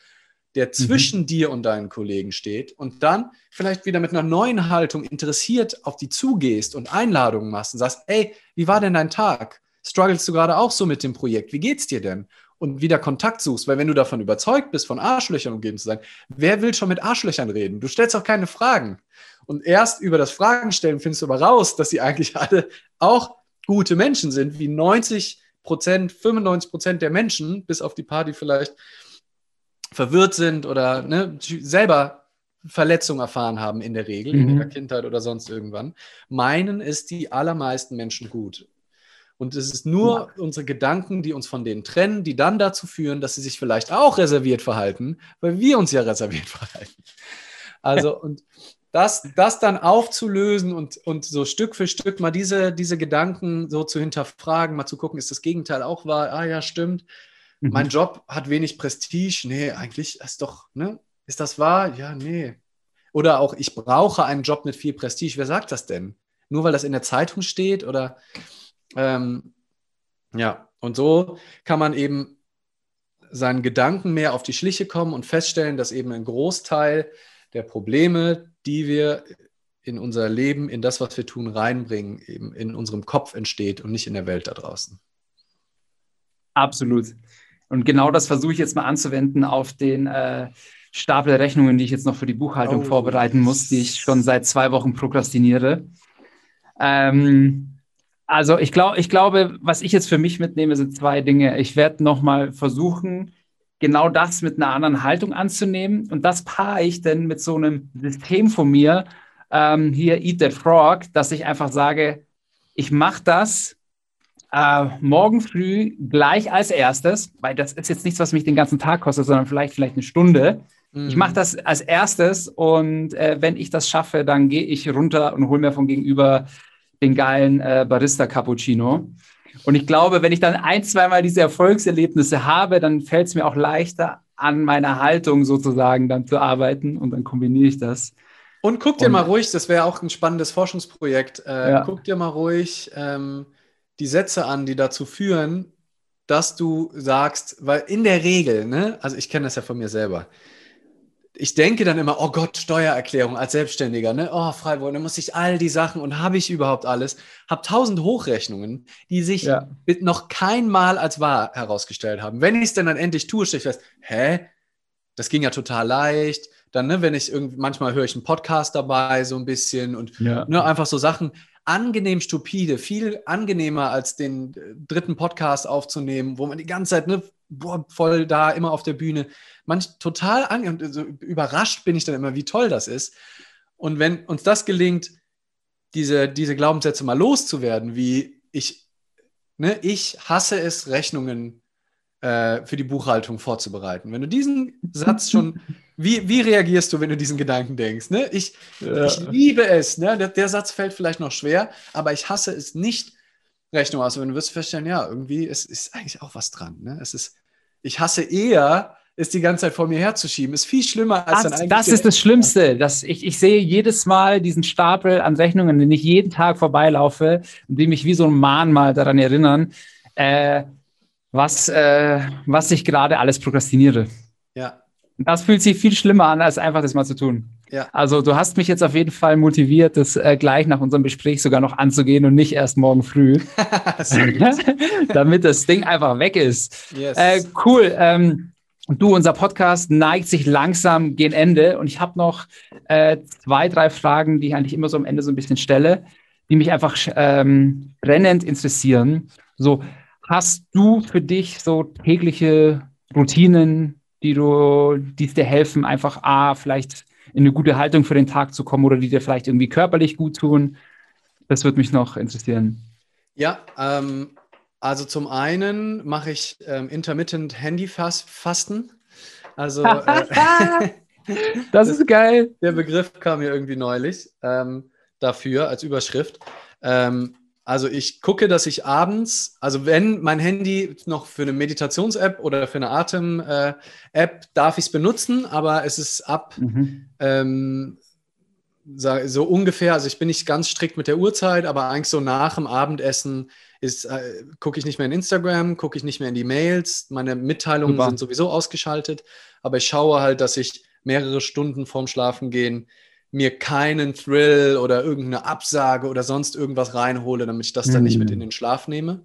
der mhm. zwischen mhm. dir und deinen Kollegen steht und dann vielleicht wieder mit einer neuen Haltung interessiert auf die zugehst und Einladungen machst und sagst, ey, wie war denn dein Tag? Strugglest du gerade auch so mit dem Projekt? Wie geht's dir denn? und wieder Kontakt suchst, weil wenn du davon überzeugt bist, von Arschlöchern umgeben zu sein, wer will schon mit Arschlöchern reden? Du stellst auch keine Fragen. Und erst über das Fragen stellen findest du aber raus, dass sie eigentlich alle auch gute Menschen sind, wie 90 Prozent, 95 Prozent der Menschen, bis auf die Party vielleicht verwirrt sind oder ne, selber Verletzungen erfahren haben in der Regel, mhm. in der Kindheit oder sonst irgendwann, meinen es die allermeisten Menschen gut. Und es ist nur ja. unsere Gedanken, die uns von denen trennen, die dann dazu führen, dass sie sich vielleicht auch reserviert verhalten, weil wir uns ja reserviert verhalten. Also, und das, das dann aufzulösen und, und so Stück für Stück mal diese, diese Gedanken so zu hinterfragen, mal zu gucken, ist das Gegenteil auch wahr? Ah ja, stimmt. Mhm. Mein Job hat wenig Prestige. Nee, eigentlich ist doch, ne? Ist das wahr? Ja, nee. Oder auch, ich brauche einen Job mit viel Prestige. Wer sagt das denn? Nur weil das in der Zeitung steht oder ähm, ja, und so kann man eben seinen Gedanken mehr auf die Schliche kommen und feststellen, dass eben ein Großteil der Probleme, die wir in unser Leben, in das, was wir tun, reinbringen, eben in unserem Kopf entsteht und nicht in der Welt da draußen. Absolut. Und genau das versuche ich jetzt mal anzuwenden auf den äh, Stapel Rechnungen, die ich jetzt noch für die Buchhaltung oh, vorbereiten muss, die ich schon seit zwei Wochen prokrastiniere. Ähm, also ich glaube, ich glaube, was ich jetzt für mich mitnehme, sind zwei Dinge. Ich werde nochmal versuchen, genau das mit einer anderen Haltung anzunehmen. Und das paare ich dann mit so einem System von mir, ähm, hier Eat That Frog, dass ich einfach sage, ich mache das äh, morgen früh gleich als erstes, weil das ist jetzt nichts, was mich den ganzen Tag kostet, sondern vielleicht, vielleicht eine Stunde. Mhm. Ich mache das als erstes und äh, wenn ich das schaffe, dann gehe ich runter und hole mir von gegenüber den geilen äh, Barista Cappuccino. Und ich glaube, wenn ich dann ein, zweimal diese Erfolgserlebnisse habe, dann fällt es mir auch leichter, an meiner Haltung sozusagen dann zu arbeiten und dann kombiniere ich das. Und guck dir und, mal ruhig, das wäre auch ein spannendes Forschungsprojekt, äh, ja. guck dir mal ruhig ähm, die Sätze an, die dazu führen, dass du sagst, weil in der Regel, ne, also ich kenne das ja von mir selber, ich denke dann immer, oh Gott, Steuererklärung als Selbstständiger, ne? Oh, Freiburg, dann muss ich all die Sachen und habe ich überhaupt alles? Habe tausend Hochrechnungen, die sich ja. noch kein Mal als wahr herausgestellt haben. Wenn ich es dann, dann endlich tue, stelle ich fest, hä? Das ging ja total leicht. Dann, ne, wenn ich irgendwie, manchmal höre ich einen Podcast dabei, so ein bisschen und ja. ne, einfach so Sachen, angenehm stupide, viel angenehmer als den äh, dritten Podcast aufzunehmen, wo man die ganze Zeit ne, boah, voll da, immer auf der Bühne. Manch total an, und so überrascht bin ich dann immer, wie toll das ist. Und wenn uns das gelingt, diese, diese Glaubenssätze mal loszuwerden, wie ich, ne, ich hasse es, Rechnungen äh, für die Buchhaltung vorzubereiten. Wenn du diesen Satz schon, wie, wie reagierst du, wenn du diesen Gedanken denkst? Ne? Ich, ja. ich liebe es, ne? der, der Satz fällt vielleicht noch schwer, aber ich hasse es nicht, Rechnung aus. Und du wirst feststellen, ja, irgendwie es ist eigentlich auch was dran. Ne? Es ist, ich hasse eher, es die ganze Zeit vor mir herzuschieben. Ist viel schlimmer als das, dann eigentlich. Das ist das Schlimmste. Dass ich, ich sehe jedes Mal diesen Stapel an Rechnungen, den ich jeden Tag vorbeilaufe und die mich wie so ein Mahnmal daran erinnern, äh, was, äh, was ich gerade alles prokrastiniere. Ja. Das fühlt sich viel schlimmer an, als einfach das mal zu tun. Ja. Also du hast mich jetzt auf jeden Fall motiviert, das äh, gleich nach unserem Gespräch sogar noch anzugehen und nicht erst morgen früh, damit das Ding einfach weg ist. Yes. Äh, cool. Ähm, du, unser Podcast neigt sich langsam gegen Ende und ich habe noch äh, zwei, drei Fragen, die ich eigentlich immer so am Ende so ein bisschen stelle, die mich einfach ähm, brennend interessieren. So, hast du für dich so tägliche Routinen, die du, die dir helfen, einfach A, vielleicht in eine gute Haltung für den Tag zu kommen oder die dir vielleicht irgendwie körperlich gut tun? Das würde mich noch interessieren. Ja, ähm, also zum einen mache ich ähm, intermittent Handyfasten. Also äh, das ist geil. Der Begriff kam mir irgendwie neulich ähm, dafür als Überschrift. Ähm, also ich gucke, dass ich abends, also wenn mein Handy noch für eine Meditations-App oder für eine Atem-App, äh, darf ich es benutzen, aber es ist ab mhm. ähm, so ungefähr, also ich bin nicht ganz strikt mit der Uhrzeit, aber eigentlich so nach dem Abendessen ist, äh, gucke ich nicht mehr in Instagram, gucke ich nicht mehr in die Mails, meine Mitteilungen Super. sind sowieso ausgeschaltet, aber ich schaue halt, dass ich mehrere Stunden vorm Schlafengehen mir keinen Thrill oder irgendeine Absage oder sonst irgendwas reinhole, damit ich das mhm. dann nicht mit in den Schlaf nehme.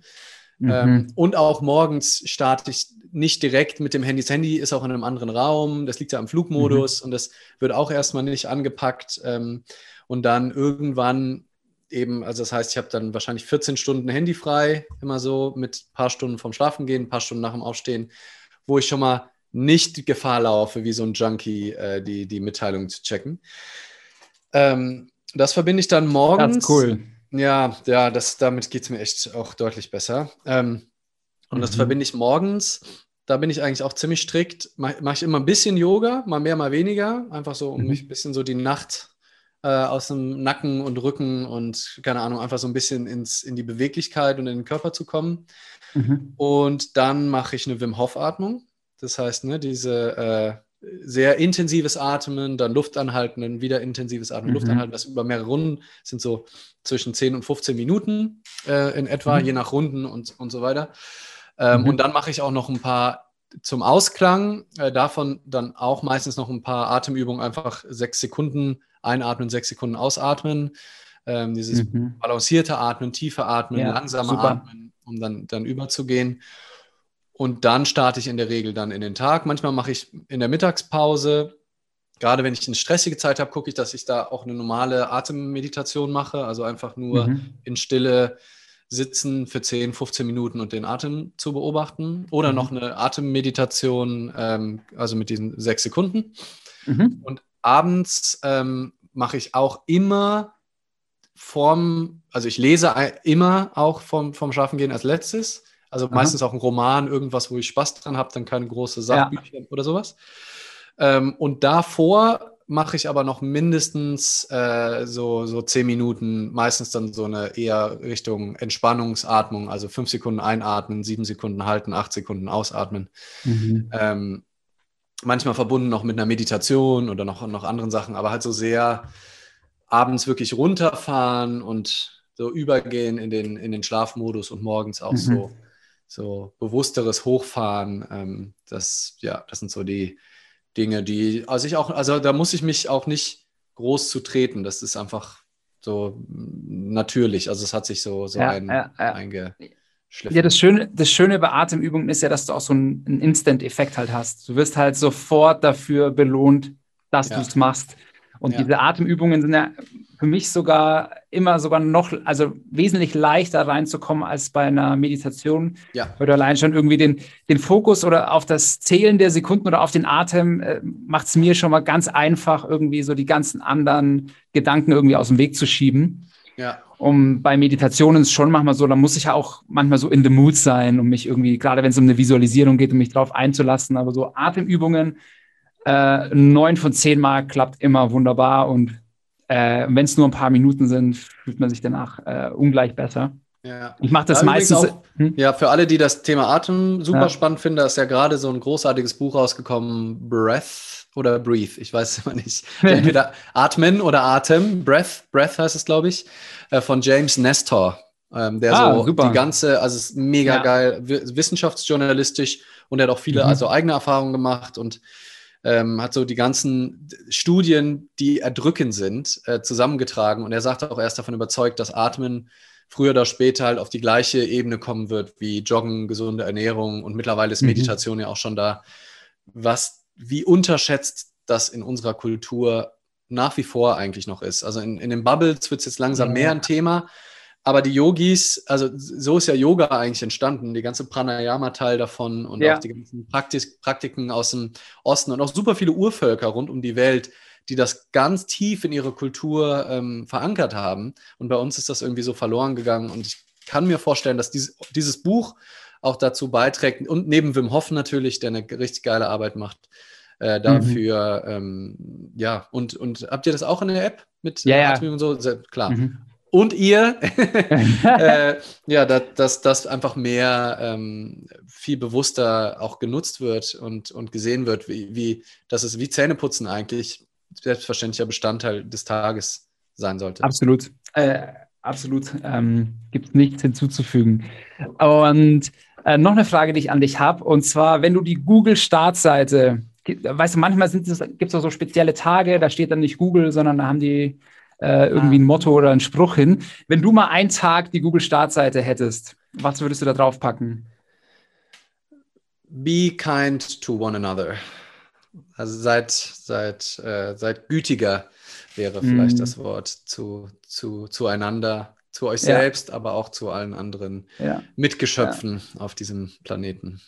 Mhm. Ähm, und auch morgens starte ich nicht direkt mit dem Handy. Das Handy ist auch in einem anderen Raum, das liegt ja im Flugmodus mhm. und das wird auch erstmal nicht angepackt. Ähm, und dann irgendwann eben, also das heißt, ich habe dann wahrscheinlich 14 Stunden Handy frei, immer so mit ein paar Stunden vom Schlafen gehen, ein paar Stunden nach dem Aufstehen, wo ich schon mal nicht Gefahr laufe, wie so ein Junkie äh, die, die Mitteilung zu checken. Ähm, das verbinde ich dann morgens. Ganz cool. Ja, ja, das, damit geht es mir echt auch deutlich besser. Ähm, und mhm. das verbinde ich morgens. Da bin ich eigentlich auch ziemlich strikt. Mache mach ich immer ein bisschen Yoga, mal mehr, mal weniger. Einfach so, um mhm. mich ein bisschen so die Nacht äh, aus dem Nacken und Rücken und keine Ahnung, einfach so ein bisschen ins, in die Beweglichkeit und in den Körper zu kommen. Mhm. Und dann mache ich eine Wim Hof-Atmung. Das heißt, ne, diese äh, sehr intensives Atmen, dann Luft anhalten, dann wieder intensives Atmen, mhm. Luft anhalten, das über mehrere Runden sind so zwischen 10 und 15 Minuten äh, in etwa, mhm. je nach Runden und, und so weiter. Ähm, mhm. Und dann mache ich auch noch ein paar zum Ausklang, äh, davon dann auch meistens noch ein paar Atemübungen, einfach sechs Sekunden einatmen, sechs Sekunden ausatmen. Ähm, dieses mhm. balancierte Atmen, tiefe Atmen, ja, langsame super. Atmen, um dann, dann überzugehen. Und dann starte ich in der Regel dann in den Tag. Manchmal mache ich in der Mittagspause, gerade wenn ich eine stressige Zeit habe, gucke ich, dass ich da auch eine normale Atemmeditation mache. Also einfach nur mhm. in Stille sitzen für 10, 15 Minuten und den Atem zu beobachten. Oder mhm. noch eine Atemmeditation, ähm, also mit diesen sechs Sekunden. Mhm. Und abends ähm, mache ich auch immer vorm, also ich lese immer auch vom, vom Schlafengehen als letztes. Also Aha. meistens auch ein Roman, irgendwas, wo ich Spaß dran habe, dann keine große Sachbücher ja. oder sowas. Ähm, und davor mache ich aber noch mindestens äh, so, so zehn Minuten, meistens dann so eine eher Richtung Entspannungsatmung, also fünf Sekunden einatmen, sieben Sekunden halten, acht Sekunden ausatmen. Mhm. Ähm, manchmal verbunden noch mit einer Meditation oder noch, noch anderen Sachen, aber halt so sehr abends wirklich runterfahren und so übergehen in den, in den Schlafmodus und morgens auch mhm. so so bewussteres Hochfahren, ähm, das, ja, das sind so die Dinge, die, also ich auch, also da muss ich mich auch nicht groß zu treten. Das ist einfach so natürlich. Also es hat sich so, so ja, ein, ja, ja. eingeschliffen. Ja, das Schöne, das Schöne bei Atemübungen ist ja, dass du auch so einen, einen Instant-Effekt halt hast. Du wirst halt sofort dafür belohnt, dass du es machst. Und diese Atemübungen sind ja für mich sogar immer sogar noch, also wesentlich leichter reinzukommen als bei einer Meditation. Ja. Weil du allein schon irgendwie den, den Fokus oder auf das Zählen der Sekunden oder auf den Atem äh, macht es mir schon mal ganz einfach, irgendwie so die ganzen anderen Gedanken irgendwie aus dem Weg zu schieben. Ja. Um bei Meditationen ist es schon manchmal so, da muss ich ja auch manchmal so in the mood sein, um mich irgendwie, gerade wenn es um eine Visualisierung geht, um mich darauf einzulassen. Aber so Atemübungen, äh, neun von zehn Mal klappt immer wunderbar und äh, Wenn es nur ein paar Minuten sind, fühlt man sich danach äh, ungleich besser. Ja. Ich mache das ja, meistens. Auch, hm? Ja, für alle, die das Thema Atem super ja. spannend finden, da ist ja gerade so ein großartiges Buch rausgekommen, Breath oder Breathe, ich weiß es immer nicht. Entweder Atmen oder Atem, Breath, Breath heißt es, glaube ich, äh, von James Nestor. Ähm, der ah, so super. die ganze, also ist mega ja. geil, wissenschaftsjournalistisch und er hat auch viele mhm. also eigene Erfahrungen gemacht und ähm, hat so die ganzen Studien, die erdrückend sind, äh, zusammengetragen. Und er sagt auch, er ist davon überzeugt, dass Atmen früher oder später halt auf die gleiche Ebene kommen wird wie Joggen, gesunde Ernährung und mittlerweile ist mhm. Meditation ja auch schon da. Was, wie unterschätzt das in unserer Kultur nach wie vor eigentlich noch ist. Also in, in den Bubbles wird es jetzt langsam mehr ein Thema, aber die Yogis, also so ist ja Yoga eigentlich entstanden, die ganze Pranayama-Teil davon und ja. auch die ganzen Praktik Praktiken aus dem Osten und auch super viele Urvölker rund um die Welt, die das ganz tief in ihre Kultur ähm, verankert haben. Und bei uns ist das irgendwie so verloren gegangen. Und ich kann mir vorstellen, dass dieses, dieses Buch auch dazu beiträgt und neben Wim Hof natürlich, der eine richtig geile Arbeit macht, äh, dafür. Mhm. Ähm, ja, und, und habt ihr das auch in der App mit ja, ja. und so? Klar. Mhm. Und ihr, äh, ja, dass, das einfach mehr ähm, viel bewusster auch genutzt wird und, und gesehen wird, wie, wie dass es wie Zähneputzen eigentlich selbstverständlicher Bestandteil des Tages sein sollte. Absolut. Äh, absolut. Ähm, Gibt nichts hinzuzufügen. Und äh, noch eine Frage, die ich an dich habe, und zwar, wenn du die Google-Startseite, weißt du, manchmal gibt es auch so spezielle Tage, da steht dann nicht Google, sondern da haben die äh, irgendwie ein ah. Motto oder ein Spruch hin. Wenn du mal einen Tag die Google-Startseite hättest, was würdest du da drauf packen? Be kind to one another. Also seid, seid, äh, seid gütiger wäre vielleicht mm. das Wort zu, zu, zueinander, zu euch ja. selbst, aber auch zu allen anderen ja. Mitgeschöpfen ja. auf diesem Planeten.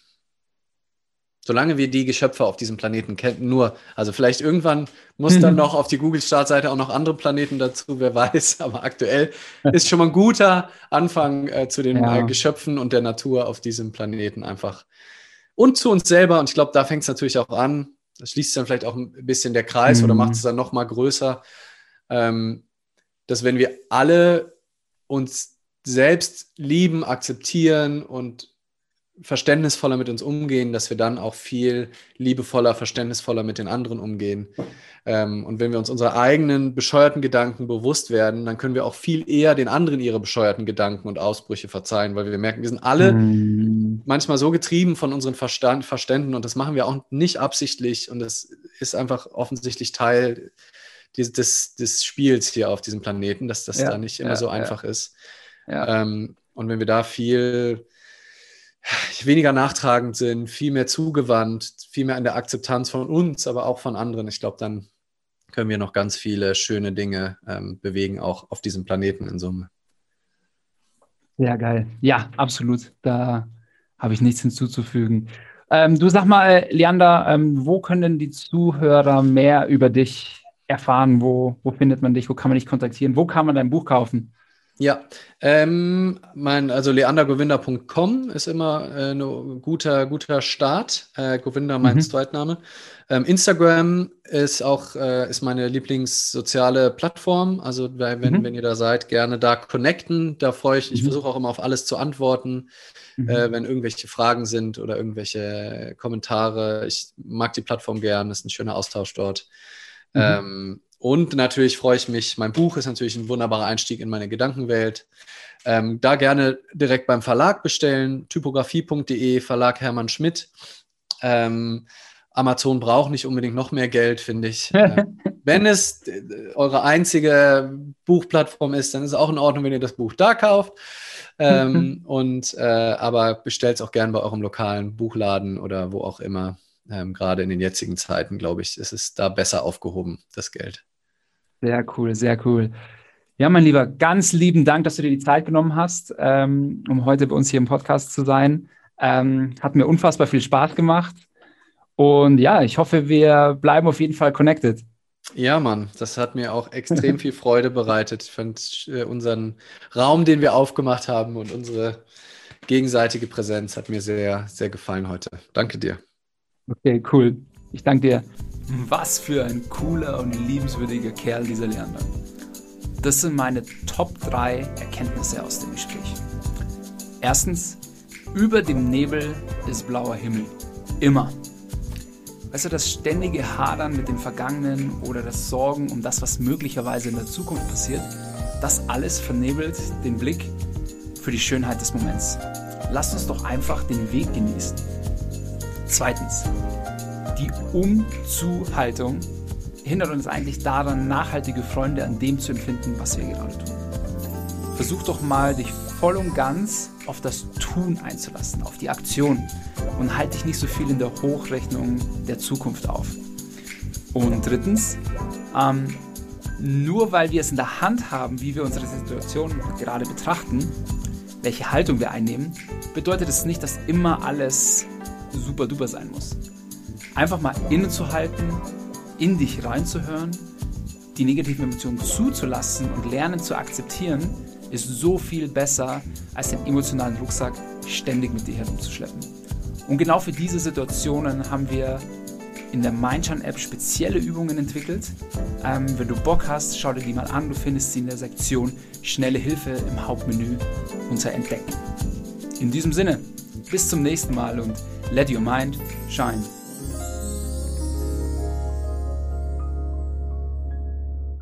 Solange wir die Geschöpfe auf diesem Planeten kennen, nur, also vielleicht irgendwann muss dann noch auf die Google-Startseite auch noch andere Planeten dazu, wer weiß, aber aktuell ist schon mal ein guter Anfang äh, zu den äh, Geschöpfen und der Natur auf diesem Planeten einfach. Und zu uns selber, und ich glaube, da fängt es natürlich auch an, das schließt dann vielleicht auch ein bisschen der Kreis mhm. oder macht es dann noch mal größer, ähm, dass wenn wir alle uns selbst lieben, akzeptieren und verständnisvoller mit uns umgehen, dass wir dann auch viel liebevoller, verständnisvoller mit den anderen umgehen. Ähm, und wenn wir uns unserer eigenen bescheuerten Gedanken bewusst werden, dann können wir auch viel eher den anderen ihre bescheuerten Gedanken und Ausbrüche verzeihen, weil wir merken, wir sind alle mm. manchmal so getrieben von unseren Verstand, Verständen und das machen wir auch nicht absichtlich und das ist einfach offensichtlich Teil des, des, des Spiels hier auf diesem Planeten, dass das ja, da nicht immer ja, so einfach ja. ist. Ähm, und wenn wir da viel weniger nachtragend sind, viel mehr zugewandt, viel mehr an der Akzeptanz von uns, aber auch von anderen. Ich glaube, dann können wir noch ganz viele schöne Dinge ähm, bewegen, auch auf diesem Planeten in Summe. Sehr geil. Ja, absolut. Da habe ich nichts hinzuzufügen. Ähm, du sag mal, Leander, ähm, wo können die Zuhörer mehr über dich erfahren? Wo, wo findet man dich? Wo kann man dich kontaktieren? Wo kann man dein Buch kaufen? Ja, ähm, mein, also leandergovinda.com ist immer äh, ein guter, guter Start. Äh, Govinda mein mhm. Zweitname. Ähm, Instagram ist auch äh, ist meine Lieblingssoziale Plattform. Also wenn, mhm. wenn ihr da seid, gerne da connecten. Da freue ich. Ich mhm. versuche auch immer auf alles zu antworten, mhm. äh, wenn irgendwelche Fragen sind oder irgendwelche Kommentare. Ich mag die Plattform gern. Ist ein schöner Austausch dort. Mhm. Ähm, und natürlich freue ich mich, mein Buch ist natürlich ein wunderbarer Einstieg in meine Gedankenwelt. Ähm, da gerne direkt beim Verlag bestellen, typografie.de, Verlag Hermann Schmidt. Ähm, Amazon braucht nicht unbedingt noch mehr Geld, finde ich. äh, wenn es äh, eure einzige Buchplattform ist, dann ist es auch in Ordnung, wenn ihr das Buch da kauft. Ähm, und äh, aber bestellt es auch gerne bei eurem lokalen Buchladen oder wo auch immer. Ähm, Gerade in den jetzigen Zeiten, glaube ich, ist es da besser aufgehoben, das Geld. Sehr cool, sehr cool. Ja, mein Lieber, ganz lieben Dank, dass du dir die Zeit genommen hast, ähm, um heute bei uns hier im Podcast zu sein. Ähm, hat mir unfassbar viel Spaß gemacht. Und ja, ich hoffe, wir bleiben auf jeden Fall connected. Ja, Mann, das hat mir auch extrem viel Freude bereitet. Ich fand äh, unseren Raum, den wir aufgemacht haben und unsere gegenseitige Präsenz hat mir sehr, sehr gefallen heute. Danke dir. Okay, cool. Ich danke dir. Was für ein cooler und liebenswürdiger Kerl dieser Leander. Das sind meine Top 3 Erkenntnisse aus dem Gespräch. Erstens, über dem Nebel ist blauer Himmel. Immer. Du, das ständige Hadern mit dem Vergangenen oder das Sorgen um das, was möglicherweise in der Zukunft passiert, das alles vernebelt den Blick für die Schönheit des Moments. Lasst uns doch einfach den Weg genießen. Zweitens, die Umzuhaltung hindert uns eigentlich daran, nachhaltige Freunde an dem zu empfinden, was wir gerade tun. Versuch doch mal, dich voll und ganz auf das Tun einzulassen, auf die Aktion und halt dich nicht so viel in der Hochrechnung der Zukunft auf. Und drittens, ähm, nur weil wir es in der Hand haben, wie wir unsere Situation gerade betrachten, welche Haltung wir einnehmen, bedeutet es nicht, dass immer alles super duper sein muss einfach mal innezuhalten, in dich reinzuhören, die negativen Emotionen zuzulassen und lernen zu akzeptieren, ist so viel besser, als den emotionalen Rucksack ständig mit dir herumzuschleppen. Und genau für diese Situationen haben wir in der Mindshine-App spezielle Übungen entwickelt. Ähm, wenn du Bock hast, schau dir die mal an. Du findest sie in der Sektion Schnelle Hilfe im Hauptmenü unter Entdecken. In diesem Sinne, bis zum nächsten Mal und let your mind shine.